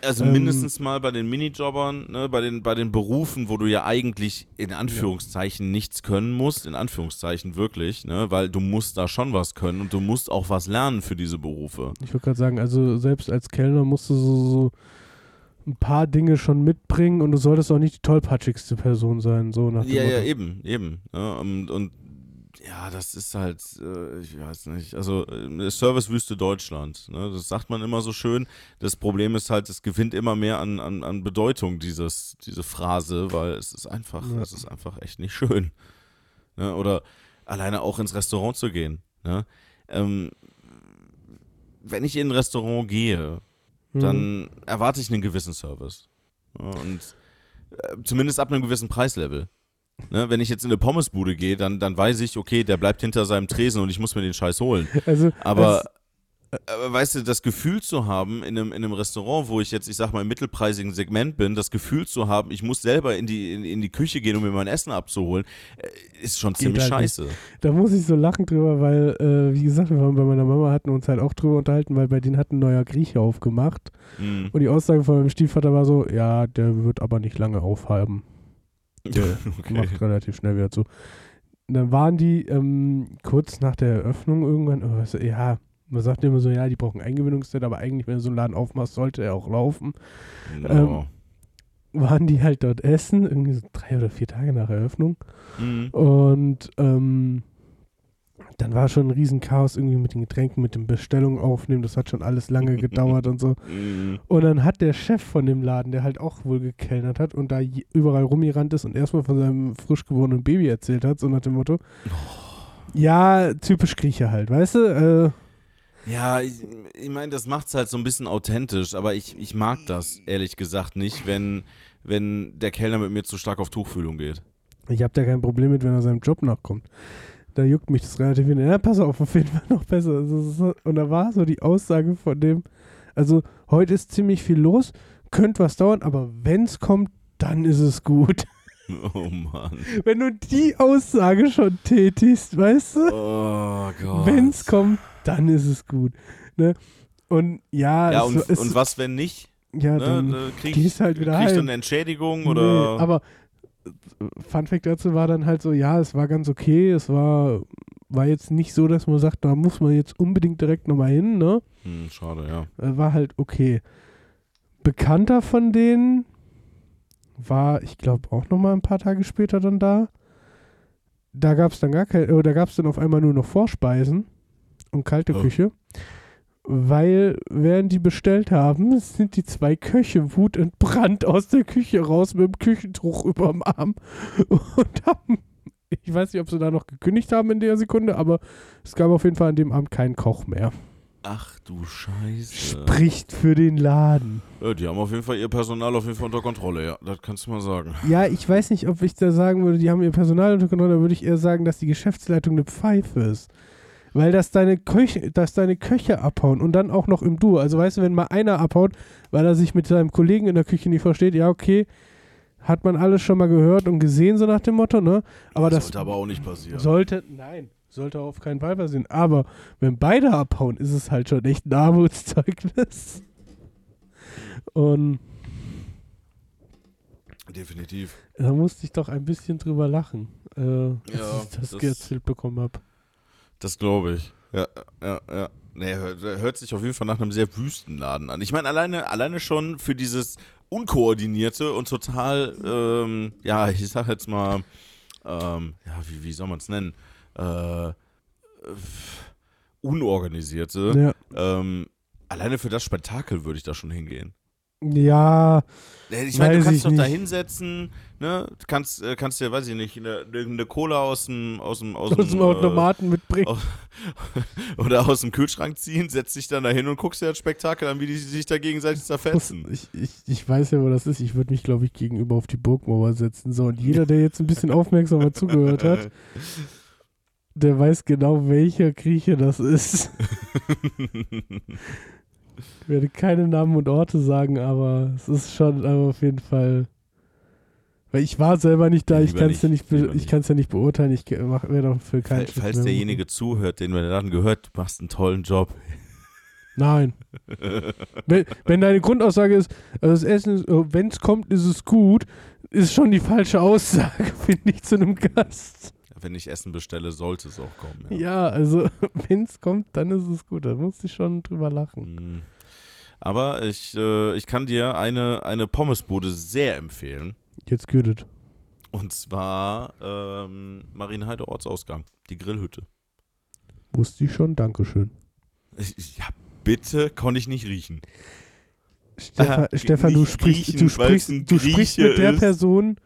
Also
Ähm,
mindestens mal bei den Minijobbern, ne, bei den, bei den Berufen, wo du ja eigentlich in Anführungszeichen nichts können musst, in Anführungszeichen wirklich, ne, weil du musst da schon was können und du musst auch was lernen für diese Berufe.
Ich wollte gerade sagen, also selbst als Kellner musst du so, so ein paar Dinge schon mitbringen und du solltest auch nicht die tollpatschigste Person sein, so nach dem
Ja,
Motto.
ja, eben, eben. Ja, und, und ja, das ist halt, äh, ich weiß nicht, also äh, Servicewüste Deutschland, ne, das sagt man immer so schön. Das Problem ist halt, es gewinnt immer mehr an, an, an Bedeutung, dieses, diese Phrase, weil es ist einfach,
Ja.
es ist einfach echt nicht schön. Ne, oder alleine auch ins Restaurant zu gehen. Ne? Ähm, wenn ich in ein Restaurant gehe,
Mhm.
dann erwarte ich einen gewissen Service. Ja, und äh, zumindest ab einem gewissen Preislevel. Ne, wenn ich jetzt in eine Pommesbude gehe, dann, dann weiß ich, okay, der bleibt hinter seinem Tresen und ich muss mir den Scheiß holen.
Also,
Aber, aber weißt du, das Gefühl zu haben in einem, in einem Restaurant, wo ich jetzt, ich sag mal, im mittelpreisigen Segment bin, das Gefühl zu haben, ich muss selber in die, in, in die Küche gehen, um mir mein Essen abzuholen, äh, ist schon ziemlich
halt nicht.
scheiße.
Da muss ich so lachen drüber, weil, äh, wie gesagt, wir waren bei meiner Mama, hatten uns halt auch drüber unterhalten, weil bei denen hat ein neuer Grieche aufgemacht.
Mhm.
Und die Aussage von meinem Stiefvater war so, ja, der wird aber nicht lange aufhaben. Der
okay.
macht relativ schnell wieder zu. Und dann waren die ähm, kurz nach der Eröffnung irgendwann, oh, was, ja, man sagt immer so, ja, die brauchen Eingewöhnungszeit, aber eigentlich, wenn du so einen Laden aufmachst, sollte er auch laufen.
Genau.
Waren die halt dort essen, irgendwie so drei oder vier Tage nach Eröffnung.
Mhm.
Und ähm, dann war schon ein Riesenchaos irgendwie mit den Getränken, mit den Bestellungen aufnehmen. Das hat schon alles lange gedauert und so.
Mhm.
Und dann hat der Chef von dem Laden, der halt auch wohl gekellnert hat und da überall rumgerannt ist und erstmal von seinem frisch geborenen Baby erzählt hat, so nach dem Motto. Ja, typisch Grieche halt, weißt du? Äh,
Ja, ich, ich meine, das macht's halt so ein bisschen authentisch, aber ich, ich mag das ehrlich gesagt nicht, wenn, wenn der Kellner mit mir zu stark auf Tuchfühlung geht.
ich habe da kein Problem mit, wenn er seinem Job nachkommt. Da juckt mich das relativ wenig. Ja, pass auf, auf jeden Fall noch besser. Also, und da war so die Aussage von dem, also heute ist ziemlich viel los, könnte was dauern, aber wenn es kommt, dann ist es gut.
Oh Mann.
wenn du die Aussage schon tätigst, weißt du?
Oh Gott.
Wenn es kommt, dann ist es gut. Ne? Und ja,
Ja,
es,
und,
es,
und was, wenn nicht?
ja,
Ne?
dann
Ne, Krieg,
gehst halt wieder
kriegst du
heim.
eine Entschädigung
Nee,
oder?
aber äh, Fun Fact dazu war dann halt so, ja, es war ganz okay, es war, war jetzt nicht so, dass man sagt, da muss man jetzt unbedingt direkt nochmal hin, ne?
Hm, schade, ja.
Äh, War halt okay. Bekannter von denen war, ich glaube, auch nochmal ein paar Tage später dann da. Da gab es dann gar kein, äh, da gab es dann auf einmal nur noch Vorspeisen und kalte
Oh.
Küche. Weil, während die bestellt haben, sind die zwei Köche wutentbrannt aus der Küche raus mit dem Küchentuch überm Arm und haben, ich weiß nicht, ob sie da noch gekündigt haben in der Sekunde, aber es gab auf jeden Fall an dem Abend keinen Koch mehr.
Ach du Scheiße.
Spricht für den Laden.
Ja, die haben auf jeden Fall ihr Personal auf jeden Fall unter Kontrolle, ja. Das kannst du mal sagen.
Ja, ich weiß nicht, ob ich da sagen würde, die haben ihr Personal unter Kontrolle, da würde ich eher sagen, dass die Geschäftsleitung eine Pfeife ist. Weil das deine Köche, dass deine Köche abhauen und dann auch noch im Duo. Also weißt du, wenn mal einer abhaut, weil er sich mit seinem Kollegen in der Küche nicht versteht, ja, okay, hat man alles schon mal gehört und gesehen, so nach dem Motto, ne? Aber das
sollte aber auch nicht passieren.
sollte, nein, sollte auf keinen Fall passieren. Aber wenn beide abhauen, ist es halt schon echt ein Armutszeugnis. Und
Definitiv.
Da musste ich doch ein bisschen drüber lachen, äh, als
Ja,
ich das,
das-
erzählt bekommen habe.
Das glaube ich. Ja, ja, ja. Nee, hört, hört sich auf jeden Fall nach einem sehr wüsten Laden an. Ich meine, alleine, alleine schon für dieses unkoordinierte und total, ähm, ja, ich sag jetzt mal, ähm, ja, wie, wie soll man es nennen? Äh, unorganisierte.
Ja,
Ähm, alleine für das Spektakel würde ich da schon hingehen.
Ja
Nee, Ich meine, du kannst doch da hinsetzen, ne? Du kannst, äh, kannst dir, weiß ich nicht, eine, eine Cola aus dem, aus dem, aus
aus dem
äh,
Automaten mitbringen.
aus- oder aus dem Kühlschrank ziehen, setzt dich dann da hin und guckst dir das Spektakel an, wie die sich da gegenseitig zerfetzen.
Ich, ich, ich weiß ja, wo das ist. Ich würde mich, glaube ich, gegenüber auf die Burgmauer setzen. So, und jeder, der jetzt ein bisschen aufmerksamer zugehört hat, der weiß genau, welcher Grieche das ist. Ich werde keine Namen und Orte sagen, aber es ist schon aber auf jeden Fall. Weil ich war selber nicht da, ich kann es ja
nicht,
ich kann's ja nicht beurteilen, ich mache mir doch für keinen
Fall- Falls derjenige zuhört, den wir dann gehört, du machst einen tollen Job.
Nein. wenn, wenn deine Grundaussage ist, also das Essen ist, wenn es kommt, ist es gut, ist schon die falsche Aussage, finde ich, zu einem Gast.
Wenn ich Essen bestelle, sollte es auch kommen. Ja.
Ja, also wenn es kommt, dann ist es gut. Da muss ich schon drüber lachen.
Mm. Aber ich, äh, ich kann dir eine, eine Pommesbude sehr empfehlen.
Jetzt gehört.
Und zwar ähm, Marienheide Ortsausgang, die Grillhütte.
Wusste ich schon, Dankeschön.
Ja, bitte konnte ich nicht riechen.
Stefan, Stefan du sprichst,
riechen,
du sprichst, du sprichst mit der
ist.
Person,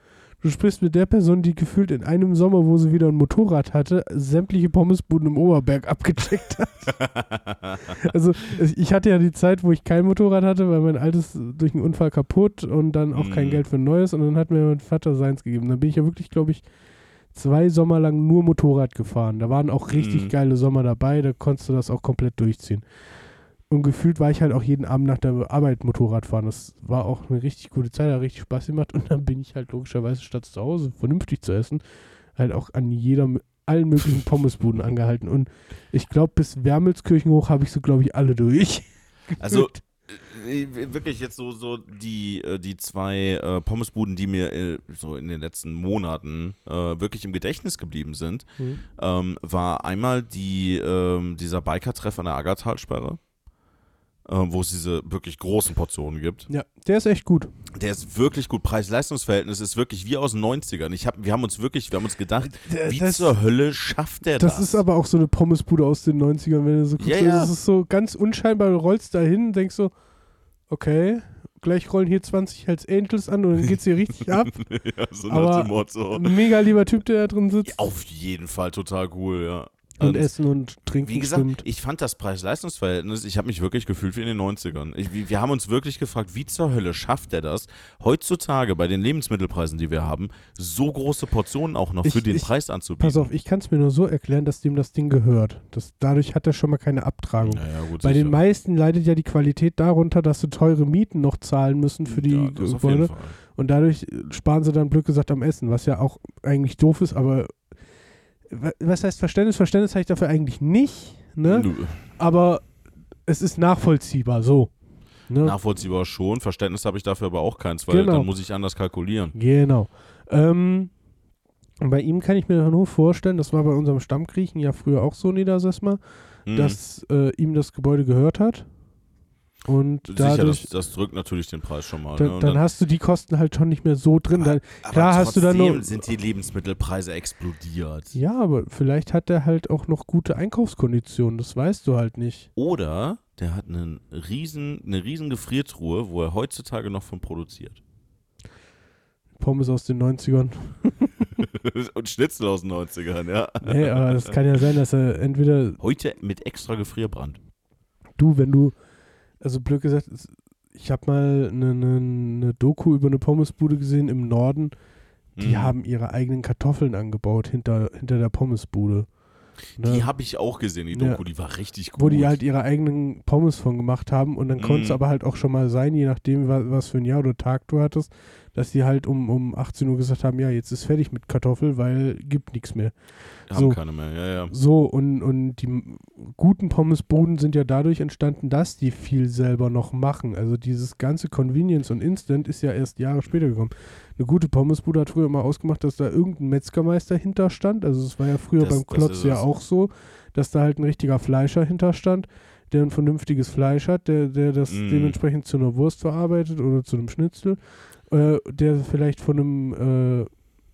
du sprichst mit der Person, die gefühlt in einem Sommer, wo sie wieder ein Motorrad hatte, sämtliche Pommesbuden im Oberberg abgecheckt hat. Also ich hatte ja die Zeit, wo ich kein Motorrad hatte, weil mein altes durch einen Unfall kaputt und dann auch kein
Mhm.
Geld für ein neues und dann hat mir mein Vater seins gegeben. Dann bin ich ja wirklich, glaube ich, zwei Sommer lang nur Motorrad gefahren. Da waren auch richtig
Mhm.
geile Sommer dabei, da konntest du das auch komplett durchziehen. Und gefühlt war ich halt auch jeden Abend nach der Arbeit Motorrad fahren. Das war auch eine richtig gute Zeit, hat richtig Spaß gemacht. Und dann bin ich halt logischerweise statt zu Hause vernünftig zu essen, halt auch an jeder, allen möglichen Pommesbuden angehalten. Und ich glaube, bis Wermelskirchen hoch habe ich so, glaube ich, alle durch.
Also äh, wirklich jetzt so, so die, äh, die zwei äh, Pommesbuden, die mir äh, so in den letzten Monaten äh, wirklich im Gedächtnis geblieben sind,
Mhm.
ähm, war einmal die, ähm, dieser Biker-Treff an der Aggertalsperre, äh, wo es diese wirklich großen Portionen gibt.
Ja, der ist echt gut.
Der ist wirklich gut. Preis-Leistungs-Verhältnis ist wirklich wie aus den 90ern. Ich hab, wir haben uns wirklich, wir haben uns gedacht,
Der-
wie
das-
zur Hölle schafft der das?
Das ist aber auch so eine Pommesbude aus den 90ern, wenn du so guckst.
Ja, ja.
Das ist so ganz unscheinbar, du rollst da hin und denkst so, okay, gleich rollen hier 20 Hells Angels an und dann geht's hier richtig ab.
ja, so
Aber-
nach dem Motto.
Ein mega lieber Typ, der da drin sitzt.
Auf jeden Fall total cool, ja.
Und Essen und Trinken
Wie gesagt,
stimmt.
ich fand das Preis-Leistungs-Verhältnis, ich habe mich wirklich gefühlt wie in den 90ern. Ich, wir haben uns wirklich gefragt, wie zur Hölle schafft er das, heutzutage bei den Lebensmittelpreisen, die wir haben, so große Portionen auch noch
Ich-
für den
ich-
Preis anzubieten.
Pass auf, ich kann es mir nur so erklären, dass dem das Ding gehört. Das, dadurch hat er schon mal keine Abtragung.
Ja, ja, gut,
Bei
sicher.
den meisten leidet ja die Qualität darunter, dass sie teure Mieten noch zahlen müssen für die
ja,
Gebäude.
Fall.
Und dadurch äh, sparen sie dann blöd gesagt am Essen, was ja auch eigentlich doof ist, aber was heißt Verständnis? Verständnis habe ich dafür eigentlich nicht, ne?
Nö.
Aber es ist nachvollziehbar, so. Ne?
Nachvollziehbar schon, Verständnis habe ich dafür aber auch keins, weil
Genau.
dann muss ich anders kalkulieren.
Genau. Ähm, bei ihm kann ich mir nur vorstellen, das war bei unserem Stammgriechen ja früher auch so, Niedersessmer,
Hm.
dass äh, ihm das Gebäude gehört hat. Und
Sicher,
dadurch,
das, das drückt natürlich den Preis schon mal.
dann,
ne? Und
dann hast du die Kosten halt schon nicht mehr so drin. Dann,
aber
klar hast du dann
trotzdem
nur-
sind die Lebensmittelpreise explodiert.
ja, aber vielleicht hat er halt auch noch gute Einkaufskonditionen, das weißt du halt nicht.
Oder der hat einen riesen, eine riesen Gefriertruhe, wo er heutzutage noch von produziert.
Pommes aus den 90ern.
Und Schnitzel aus den 90ern, ja.
Nee, aber das kann ja sein, dass er entweder
Heute mit extra Gefrierbrand.
du, wenn du, also blöd gesagt, es- ich habe mal eine, eine, eine Doku über eine Pommesbude gesehen im Norden. Die
Mhm.
haben ihre eigenen Kartoffeln angebaut hinter, hinter der Pommesbude. Ne?
Die habe ich auch gesehen, die
Ja.
Doku, die war richtig gut.
wo die halt ihre eigenen Pommes von gemacht haben und dann konnte es
Mhm.
aber halt auch schon mal sein, je nachdem, was für ein Jahr oder Tag du hattest, dass die halt um, um 18 Uhr gesagt haben, ja, jetzt ist fertig mit Kartoffel, weil gibt nichts mehr.
haben
so.
keine mehr, ja, ja.
So, und, und die guten Pommesbuden sind ja dadurch entstanden, dass die viel selber noch machen. Also dieses ganze Convenience und Instant ist ja erst Jahre später gekommen. Eine gute Pommesbude hat früher immer ausgemacht, dass da irgendein Metzgermeister hinterstand. Also es war ja früher
Das-
beim Klotz ja auch so, dass da halt ein richtiger Fleischer hinterstand, der ein vernünftiges Fleisch hat, der, der das
Mm.
dementsprechend zu einer Wurst verarbeitet oder zu einem Schnitzel, äh, der vielleicht von einem äh,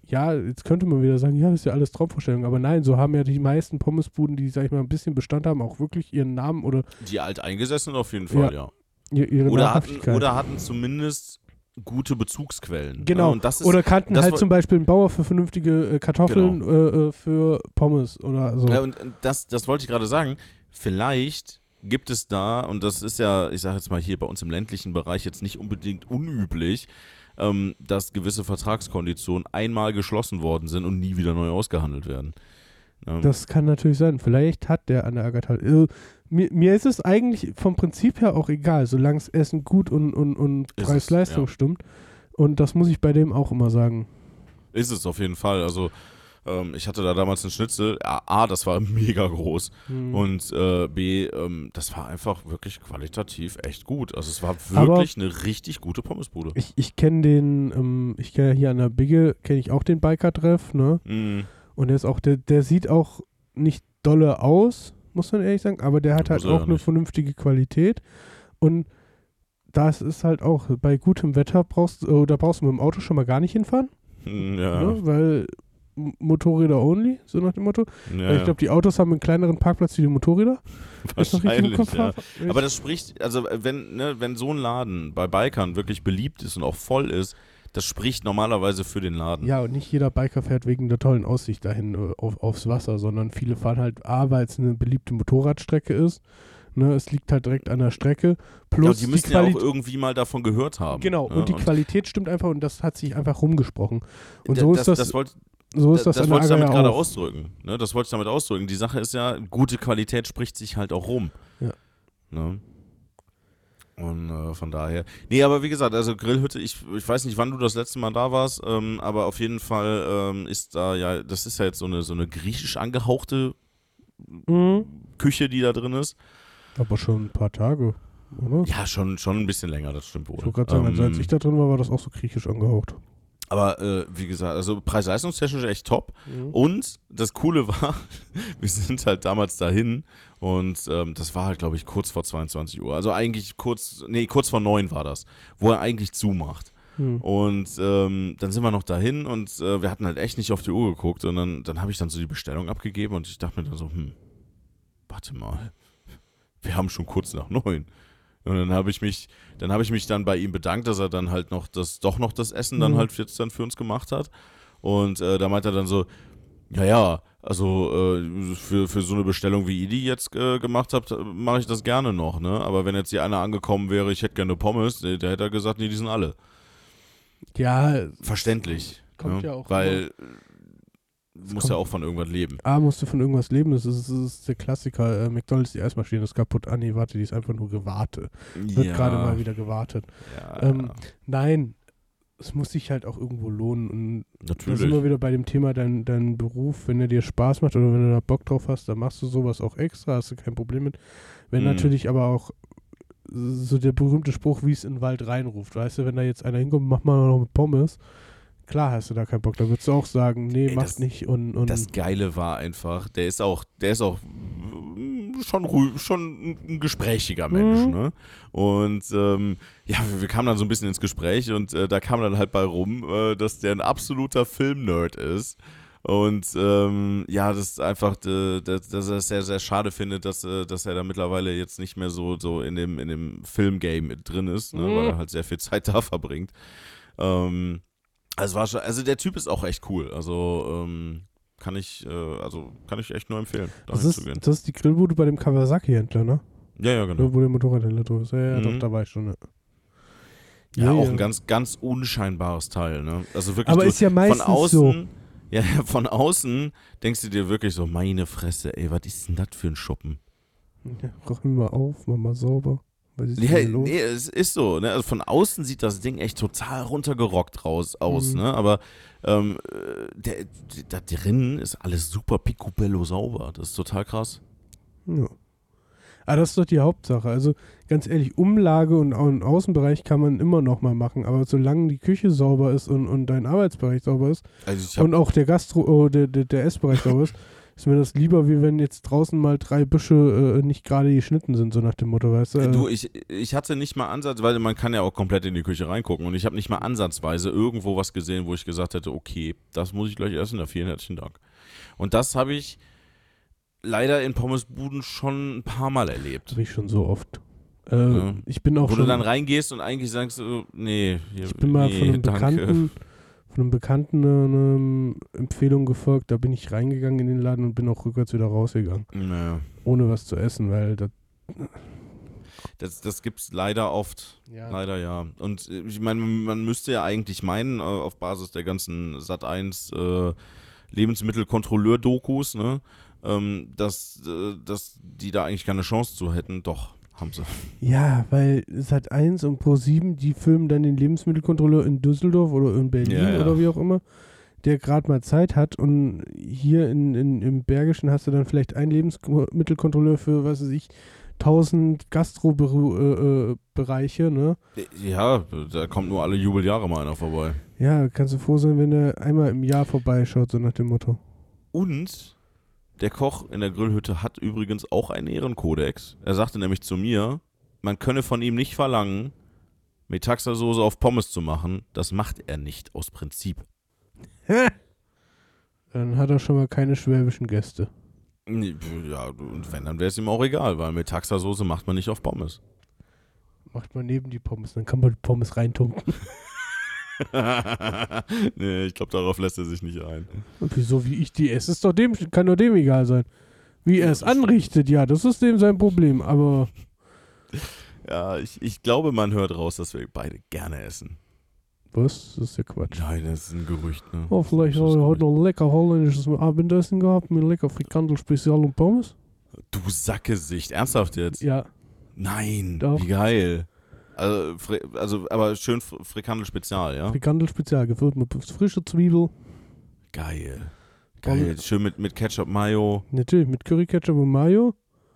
ja, jetzt könnte man wieder sagen, ja, das ist ja alles Traumvorstellung, aber nein, so haben ja die meisten Pommesbuden, die, sag ich mal, ein bisschen Bestand haben, auch wirklich ihren Namen oder
Die alteingesessenen auf jeden Fall, ja.
ihr- ihre
Oder, hatten, oder hatten zumindest gute Bezugsquellen.
Genau.
Ne? Und das ist,
oder kannten halt zum Beispiel einen Bauer für vernünftige äh, Kartoffeln äh, äh, für Pommes oder so.
Ja, und und das, das wollte ich gerade sagen. Vielleicht gibt es da, und das ist ja, ich sage jetzt mal hier bei uns im ländlichen Bereich jetzt nicht unbedingt unüblich, ähm, dass gewisse Vertragskonditionen einmal geschlossen worden sind und nie wieder neu ausgehandelt werden. Ne?
Das kann natürlich sein. Vielleicht hat der an der Agatha. Also, mir, mir ist es eigentlich vom Prinzip her auch egal, solange das Essen gut und, und, und
Ist es,
Preis-Leistung
ja.
stimmt. Und das muss ich bei dem auch immer sagen.
Ist es auf jeden Fall. Also ähm, ich hatte da damals einen Schnitzel. A, das war mega groß.
Hm.
Und äh, B, ähm, das war einfach wirklich qualitativ echt gut. Also es war
Aber-
wirklich eine richtig gute Pommesbude.
Ich, ich kenne den, ähm, ich kenne hier an der Bigge, kenne ich auch den Biker-Treff, ne?
Mhm.
Und der ist auch, der, der sieht auch nicht dolle aus, muss man ehrlich sagen, aber der hat halt
ja
auch eine
nicht.
vernünftige Qualität. Und das ist halt auch, bei gutem Wetter brauchst du, da brauchst du mit dem Auto schon mal gar nicht hinfahren,
Hm, Ja,
ne? weil Motorräder only, so nach dem Motto.
ja,
ich glaube, die Autos haben einen kleineren Parkplatz wie die Motorräder.
Wahrscheinlich. Ja.
Ja.
Aber das spricht, also wenn, ne, wenn so ein Laden bei Bikern wirklich beliebt ist und auch voll ist, das spricht normalerweise für den Laden.
Ja, und nicht jeder Biker fährt wegen der tollen Aussicht dahin äh, auf, aufs Wasser, sondern viele fahren halt A, weil es eine beliebte Motorradstrecke ist. Ne, es liegt halt direkt an der Strecke.
Ja,
Plus
und die
die,
müssen ja auch irgendwie mal davon gehört haben.
genau,
ne?
und die Qualität stimmt einfach und das hat sich einfach rumgesprochen. Und so ist das,
das, wollte
so ist das,
das
der
wollte ich damit gerade ausdrücken. Ne? Das wollte ich damit ausdrücken. Die Sache ist ja, gute Qualität spricht sich halt auch rum.
Ja.
Ne? Und äh, von daher. Nee, aber wie gesagt, also Grillhütte, ich, ich weiß nicht, wann du das letzte Mal da warst, ähm, aber auf jeden Fall ähm, ist da ja, das ist ja jetzt so eine, so eine griechisch angehauchte
Mhm.
Küche, die da drin ist.
Aber schon ein paar Tage, oder?
Ja, schon, schon ein bisschen länger, das stimmt wohl.
Ich wollte gerade sagen, also als
Ähm,
ich da drin war, war das auch so griechisch angehaucht.
Aber äh, wie gesagt, also preis-leistungstechnisch echt top.
Mhm.
Und das Coole war, wir sind halt damals dahin und ähm, das war halt, glaube ich, kurz vor 22 Uhr. Also eigentlich kurz, nee, kurz vor 9 war das, wo er eigentlich zumacht.
Mhm.
Und ähm, dann sind wir noch dahin und äh, wir hatten halt echt nicht auf die Uhr geguckt und dann, dann habe ich dann so die Bestellung abgegeben und ich dachte mir dann so, hm, warte mal, wir haben schon kurz nach neun. Und dann habe ich mich, dann habe ich mich dann bei ihm bedankt, dass er dann halt noch das, doch noch das Essen dann
Mhm.
halt jetzt dann für uns gemacht hat. Und äh, da meint er dann so, ja, ja, also äh, für, für so eine Bestellung, wie ihr die jetzt äh, gemacht habt, mache ich das gerne noch, ne? Aber wenn jetzt hier einer angekommen wäre, ich hätte gerne Pommes, der, der hätte er gesagt, nee, die sind alle.
Ja,
Verständlich.
Kommt
ne?
ja auch
Weil äh, muss ja auch von irgendwas leben.
A, musst du von irgendwas leben, das ist, das ist der Klassiker. Äh, McDonalds, die Eismaschine ist kaputt. Ah, nee, warte, die ist einfach nur gewartet. Wird gerade mal wieder gewartet.
Ja,
Ähm, Nein, es muss sich halt auch irgendwo lohnen. Und da sind wir
natürlich.
wieder bei dem Thema, dein, dein Beruf, wenn er dir Spaß macht oder wenn du da Bock drauf hast, dann machst du sowas auch extra, hast du kein Problem mit. Wenn
Mhm.
natürlich aber auch so der berühmte Spruch, wie es in den Wald reinruft, weißt du, wenn da jetzt einer hinkommt, mach mal noch mit Pommes, klar hast du da keinen Bock, da würdest du auch sagen, nee,
Ey,
mach
das-
nicht und, und
Das Geile war einfach, der ist auch, der ist auch schon ruhig, schon ein gesprächiger Mensch,
Mhm.
ne? Und ähm, ja, wir, kamen dann so ein bisschen ins Gespräch und äh, da kam dann halt bei rum, äh, dass der ein absoluter Film-Nerd ist. Und ähm, ja, das ist einfach, äh, dass, dass er es sehr, sehr schade findet, dass, äh, dass er da mittlerweile jetzt nicht mehr so, so in dem, in dem Film-Game mit drin ist, ne?
Mhm.
weil er halt sehr viel Zeit da verbringt. Ähm, also, war schon, also der Typ ist auch echt cool. Also ähm, kann ich, äh, also kann ich echt nur empfehlen,
das
dahin
ist, das ist die Grillbude bei dem Kawasaki-Händler, ne?
Ja, ja, genau.
Wo der Motorradhändler drin ist. Ja, ja,
Mhm.
doch, da war ich schon, ne?
Ja, auch ein ganz, ganz unscheinbares Teil, ne? Also wirklich
Aber
du,
ist ja meistens
von außen,
so.
ja, ja, von außen denkst du dir wirklich so, meine Fresse, ey, was ist denn das für ein Schuppen?
Ja, räumen wir auf, mach mal sauber. Los?
nee, es ist so, ne? Also von außen sieht das Ding echt total runtergerockt raus, aus,
Mhm.
ne? Aber ähm, äh, der, da drin ist alles super picobello sauber. Das ist total krass.
Ja. Aber das ist doch die Hauptsache. Also ganz ehrlich, Umlage und, und Außenbereich kann man immer noch mal machen. Aber solange die Küche sauber ist und, und dein Arbeitsbereich sauber ist
Also
und auch der Gastro, oh, der, der, der Essbereich sauber ist, ist mir das lieber, wie wenn jetzt draußen mal drei Büsche äh, nicht gerade geschnitten sind, so nach dem Motto, weißt du?
Äh, Du, ich, ich hatte nicht mal Ansatz, weil man kann ja auch komplett in die Küche reingucken und ich habe nicht mal ansatzweise irgendwo was gesehen, wo ich gesagt hätte, okay, das muss ich gleich essen, da vielen herzlichen Dank. Und das habe ich leider in Pommesbuden schon ein paar Mal erlebt.
Habe ich schon so oft. Äh,
Ja.
Ich bin auch
Wo
schon,
du dann reingehst und eigentlich sagst, so, nee, hier,
ich bin mal
nee,
von einem
danke.
Bekannten, von einem Bekannten eine, eine Empfehlung gefolgt. Da bin ich reingegangen in den Laden und bin auch rückwärts wieder rausgegangen,
Naja,
ohne was zu essen, weil das
das, das gibt's leider oft.
ja,
Leider ja. Und äh, ich meine, man müsste ja eigentlich meinen, äh, auf Basis der ganzen Sat 1 äh, Lebensmittelkontrolleur-Dokus, ne? Ähm, dass, äh, dass die da eigentlich keine Chance zu hätten. Doch, haben sie.
Ja, weil Sat 1 und Pro 7, die filmen dann den Lebensmittelkontrolleur in Düsseldorf oder in Berlin
Ja, ja.
oder wie auch immer, der gerade mal Zeit hat. Und hier in, in, im Bergischen hast du dann vielleicht einen Lebensmittelkontrolleur für, was weiß ich, 1000 Gastrobereiche, ne?
Ja, da kommt nur alle Jubeljahre mal einer vorbei.
Ja, kannst du froh sein, wenn er einmal im Jahr vorbeischaut, so nach dem Motto.
Und der Koch in der Grillhütte hat übrigens auch einen Ehrenkodex. Er sagte nämlich zu mir, man könne von ihm nicht verlangen, Metaxa-Soße auf Pommes zu machen. Das macht er nicht aus Prinzip.
Dann hat er schon mal keine schwäbischen Gäste.
Ja, und wenn, dann wäre es ihm auch egal, weil Metaxa-Soße macht man nicht auf Pommes.
Macht man neben die Pommes, dann kann man die Pommes reintunken.
nee, ich glaube, darauf lässt er sich nicht ein.
Und wieso, wie ich die esse, ist doch dem, kann doch dem egal sein. Wie er es anrichtet, ja, das ist dem sein Problem, aber
Ja, ich, ich glaube, man hört raus, dass wir beide gerne essen.
was? Das ist ja Quatsch.
Nein, das ist ein Gerücht, ne?
Oh, vielleicht
ist
er heute noch ein lecker holländisches Abendessen gehabt mit lecker Frikandel Spezial und Pommes.
Du Sackgesicht, ernsthaft jetzt?
Ja,
Nein,
Doch.
wie geil. Also, also aber schön Fr- Frikandel Spezial, ja?
Frikandel Spezial gefüllt mit frischer Zwiebel.
Geil. Geil. Schön mit, mit Ketchup, Mayo.
Natürlich mit Curry Ketchup und Mayo.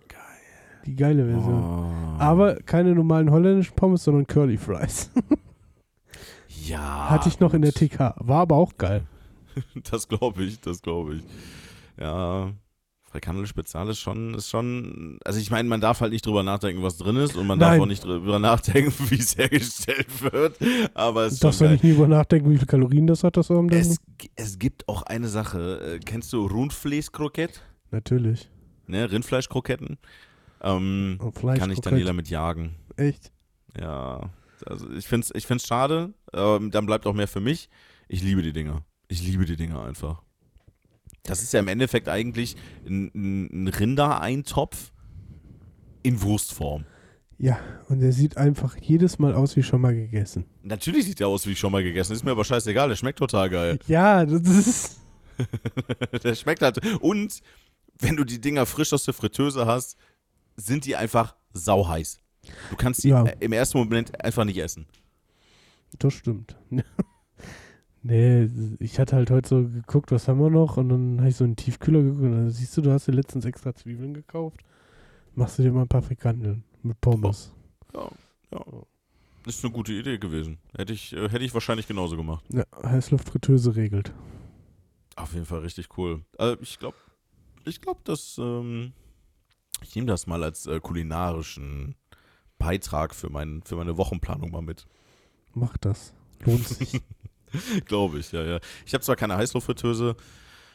Geil.
Die geile Version.
Oh.
Aber keine normalen holländischen Pommes, sondern Curly Fries.
ja.
Hatte ich noch in der
gut.
TK. War aber auch geil.
Das glaube ich, das glaube ich. Ja. Frikandel Spezial ist schon, ist schon, also ich meine, man darf halt nicht drüber nachdenken, was drin ist und man darf
Nein.
auch nicht drüber nachdenken, wie es hergestellt wird. Aber es
Du darfst
geil.
nicht nie über nachdenken, wie viele Kalorien das hat, das Abendessen.
Es, es gibt auch eine Sache. Äh, kennst du Rundfleischkrokett?
Natürlich.
Ne, Rindfleischkroketten. Ähm,
Fleisch.
kann ich. Daniela mit jagen.
Echt?
Ja. Also ich finde es ich find's schade. Ähm, dann bleibt auch mehr für mich. Ich liebe die Dinger. Ich liebe die Dinger einfach. Das ist ja im Endeffekt eigentlich ein, ein ein Rindereintopf in Wurstform.
Ja, und der sieht einfach jedes Mal aus wie schon mal gegessen.
Natürlich sieht der aus wie schon mal gegessen. Ist mir aber scheißegal. Der schmeckt total geil.
Ja, das ist.
der schmeckt halt. Und wenn du die Dinger frisch aus der Fritteuse hast, sind die einfach sauheiß. Du kannst die
Ja.
im ersten Moment einfach nicht essen.
Das stimmt. nee, ich hatte halt heute so geguckt, was haben wir noch? Und dann habe ich so einen Tiefkühler geguckt. Und dann siehst du, du hast dir letztens extra Zwiebeln gekauft. Machst du dir mal ein paar Frikandeln mit Pommes.
Ja, ja. Ist eine gute Idee gewesen. Hätte ich, äh, hätte ich wahrscheinlich genauso gemacht.
Ja, Heißluftfritteuse regelt.
Auf jeden Fall richtig cool. Also ich glaube, ich glaube, dass ähm, ich nehme das mal als äh, kulinarischen Beitrag für, mein, für meine Wochenplanung mal mit.
Mach das. Lohnt sich.
glaube ich, ja, ja. Ich habe zwar keine Heißluftfritteuse,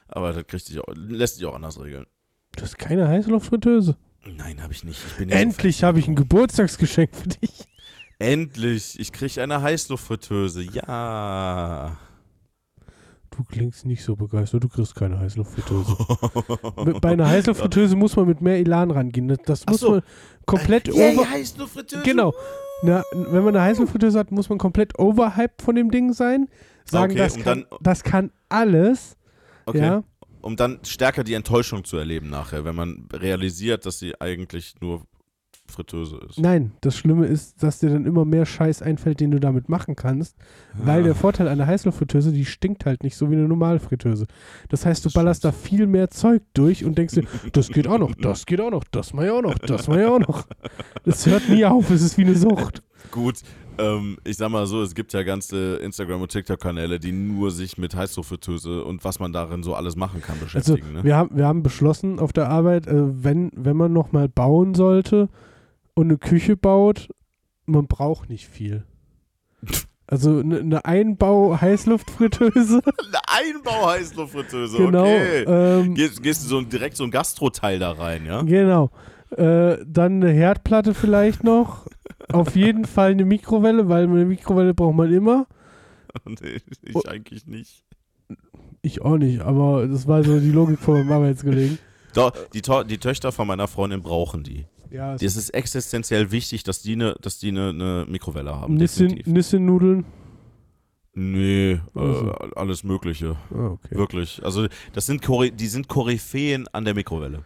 aber das kriegt sich auch, lässt sich auch anders regeln.
Du hast keine Heißluftfritteuse.
Nein, habe ich nicht. Ich ja
Endlich habe ich ein Geburtstagsgeschenk für dich.
Endlich, ich kriege eine Heißluftfritteuse. Ja.
Du klingst nicht so begeistert, du kriegst keine Heißluftfritteuse. Bei einer Heißluftfritteuse muss man mit mehr Elan rangehen. Das, das muss
so.
man komplett
Yay,
over.
Heißluftfritteuse.
Genau. Na, wenn man eine Heißluftfritteuse hat, muss man komplett overhyped von dem Ding sein. Sagen,
Okay,
das, kann,
dann-
das kann alles.
Okay.
Ja.
Um dann stärker die Enttäuschung zu erleben nachher, wenn man realisiert, dass sie eigentlich nur Fritteuse ist.
Nein, das Schlimme ist, dass dir dann immer mehr Scheiß einfällt, den du damit machen kannst. Weil
Ah.
der Vorteil einer Heißluftfritteuse, die stinkt halt nicht so wie eine normale Fritteuse. Das heißt, du ballerst da viel mehr Zeug durch und denkst dir, das geht auch noch, das geht auch noch, das mach ich auch noch, das mach ich auch noch. Das hört nie auf, es ist wie eine Sucht.
Gut, ähm, ich sag mal so, es gibt ja ganze Instagram- und TikTok-Kanäle, die nur sich mit Heißluftfritteuse und was man darin so alles machen kann
Also,
beschäftigen. ne?
wir haben, wir haben beschlossen auf der Arbeit, äh, wenn, wenn man nochmal bauen sollte und eine Küche baut, man braucht nicht viel. Also eine, eine Einbau-Heißluftfritteuse.
Eine Einbau-Heißluftfritteuse,
genau.
okay.
Ähm,
Gehst, gehst du so direkt so ein Gastroteil da rein, ja?
Genau. Äh, dann eine Herdplatte vielleicht noch. Auf jeden Fall eine Mikrowelle, weil eine Mikrowelle braucht man immer.
nee, ich
Oh.
eigentlich nicht.
Ich auch nicht, aber das war so die Logik von meinem Arbeitskollegen.
Doch, die, To die Töchter von meiner Freundin brauchen die.
Ja,
Es ist existenziell wichtig, dass die eine dass die eine, eine Mikrowelle haben.
Nissin-Nudeln.
Nee,
Also.
äh, alles Mögliche.
Ah, okay.
Wirklich. Also, das sind die sind Koryphäen an der Mikrowelle.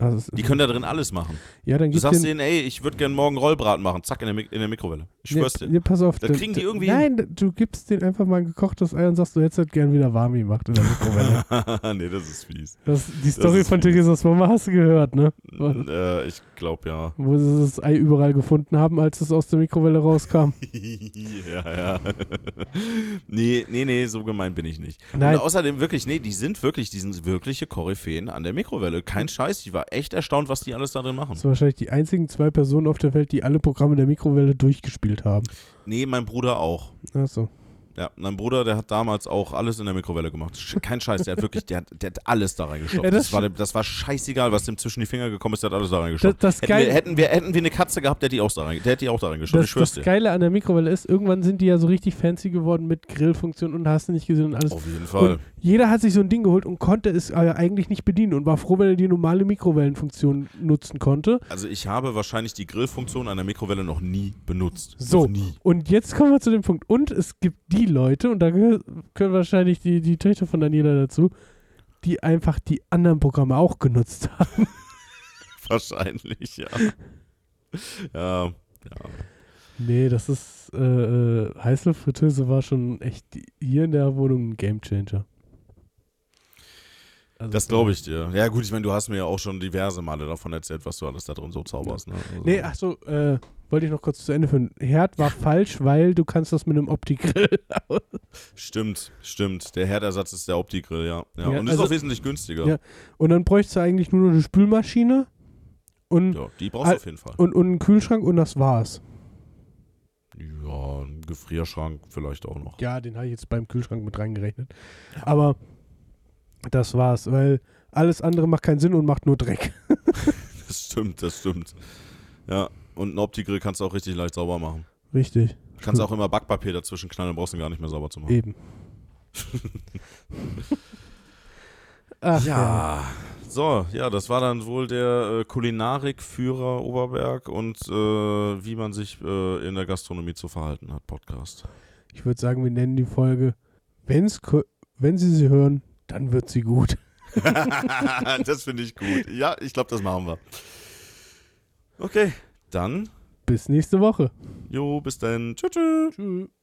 Also,
Die können da drin alles machen.
ja, dann
Du sagst
den,
denen, ey, ich würde gerne morgen Rollbraten machen. Zack, in der, Mik in der Mikrowelle. Ich schwör's dir.
nee, pass auf.
Da
dann-
kriegen die irgendwie
Nein, du gibst denen einfach mal ein gekochtes Ei und sagst, du hättest das gern wieder warm gemacht in der Mikrowelle.
nee, das ist fies.
das, die Story von. Theresas Mama hast du gehört, ne?
äh, ich glaube ja.
Wo sie das Ei überall gefunden haben, als es aus der Mikrowelle rauskam.
ja, ja. nee, nee, nee, so gemein bin ich nicht.
Nein.
Und außerdem wirklich, nee, die sind wirklich, die sind wirkliche Koryphäen an der Mikrowelle. Kein Scheiß, ich war echt erstaunt, was die alles da drin machen.
Das sind wahrscheinlich die einzigen zwei Personen auf der Welt, die alle Programme der Mikrowelle durchgespielt haben.
Nee, mein Bruder auch.
Achso.
Ja, mein Bruder, der hat damals auch alles in der Mikrowelle gemacht. Kein Scheiß, der hat wirklich, der hat, der hat alles da reingestopft.
Ja, das
das, war, das war scheißegal, was dem zwischen die Finger gekommen ist, der hat alles da
Das,
reingestopft.
das,
hätten,
Geil,
wir, hätten, wir, hätten wir eine Katze gehabt, der hätte die auch da, rein, der hätte die auch da reingestopft. ich
das,
schwör's
das
dir.
Geile an der Mikrowelle ist, irgendwann sind die ja so richtig fancy geworden mit Grillfunktion und hast du nicht gesehen und alles.
Auf jeden Fall.
Und jeder hat sich so ein Ding geholt und konnte es aber eigentlich nicht bedienen und war froh, wenn er die normale Mikrowellenfunktion nutzen konnte.
Also ich habe wahrscheinlich die Grillfunktion einer Mikrowelle noch nie benutzt.
So.
Noch nie.
Und jetzt kommen wir zu dem Punkt. Und es gibt die Leute, und da können wahrscheinlich die, die Töchter von Daniela dazu, die einfach die anderen Programme auch genutzt haben.
Wahrscheinlich, ja. ja, ja.
Nee, das ist, äh, äh, Heißluftfritteuse war schon echt hier in der Wohnung ein Gamechanger. Also
Das glaube ich dir. Ja gut, ich meine, du hast mir ja auch schon diverse Male davon erzählt, was du alles da drin so zauberst. Ne? Also,
Nee, ach so, äh, wollte ich noch kurz zu Ende führen. Herd war falsch, weil du kannst das mit einem Opti-Grill.
Stimmt, stimmt. Der Herdersatz ist der Opti-Grill, ja. ja.
Ja,
Und ist
also-
auch wesentlich günstiger.
Ja. und dann bräuchtest du eigentlich nur noch eine Spülmaschine und,
Ja, die brauchst du auf jeden Fall.
und, und einen Kühlschrank und das war's.
Ja, ein Gefrierschrank vielleicht auch noch.
Ja, den habe ich jetzt beim Kühlschrank mit reingerechnet. Aber das war's, weil alles andere macht keinen Sinn und macht nur Dreck.
Das stimmt, das stimmt. Ja, und einen Opti-Grill kannst du auch richtig leicht sauber machen.
Richtig.
Du kannst auch immer Backpapier dazwischen knallen, brauchst du gar nicht mehr sauber zu machen.
Eben. Ach,
Ja. So, ja, das war dann wohl der äh, Kulinarikführer Oberberg und äh, wie man sich äh, in der Gastronomie zu verhalten hat, Podcast.
Ich würde sagen, wir nennen die Folge, wenn's, wenn Sie sie hören, dann wird sie gut.
das finde ich gut. Ja, ich glaube, das machen wir. Okay, dann,
Bis nächste Woche.
jo, bis dann. Tschüss. tschüss.
Tschüss.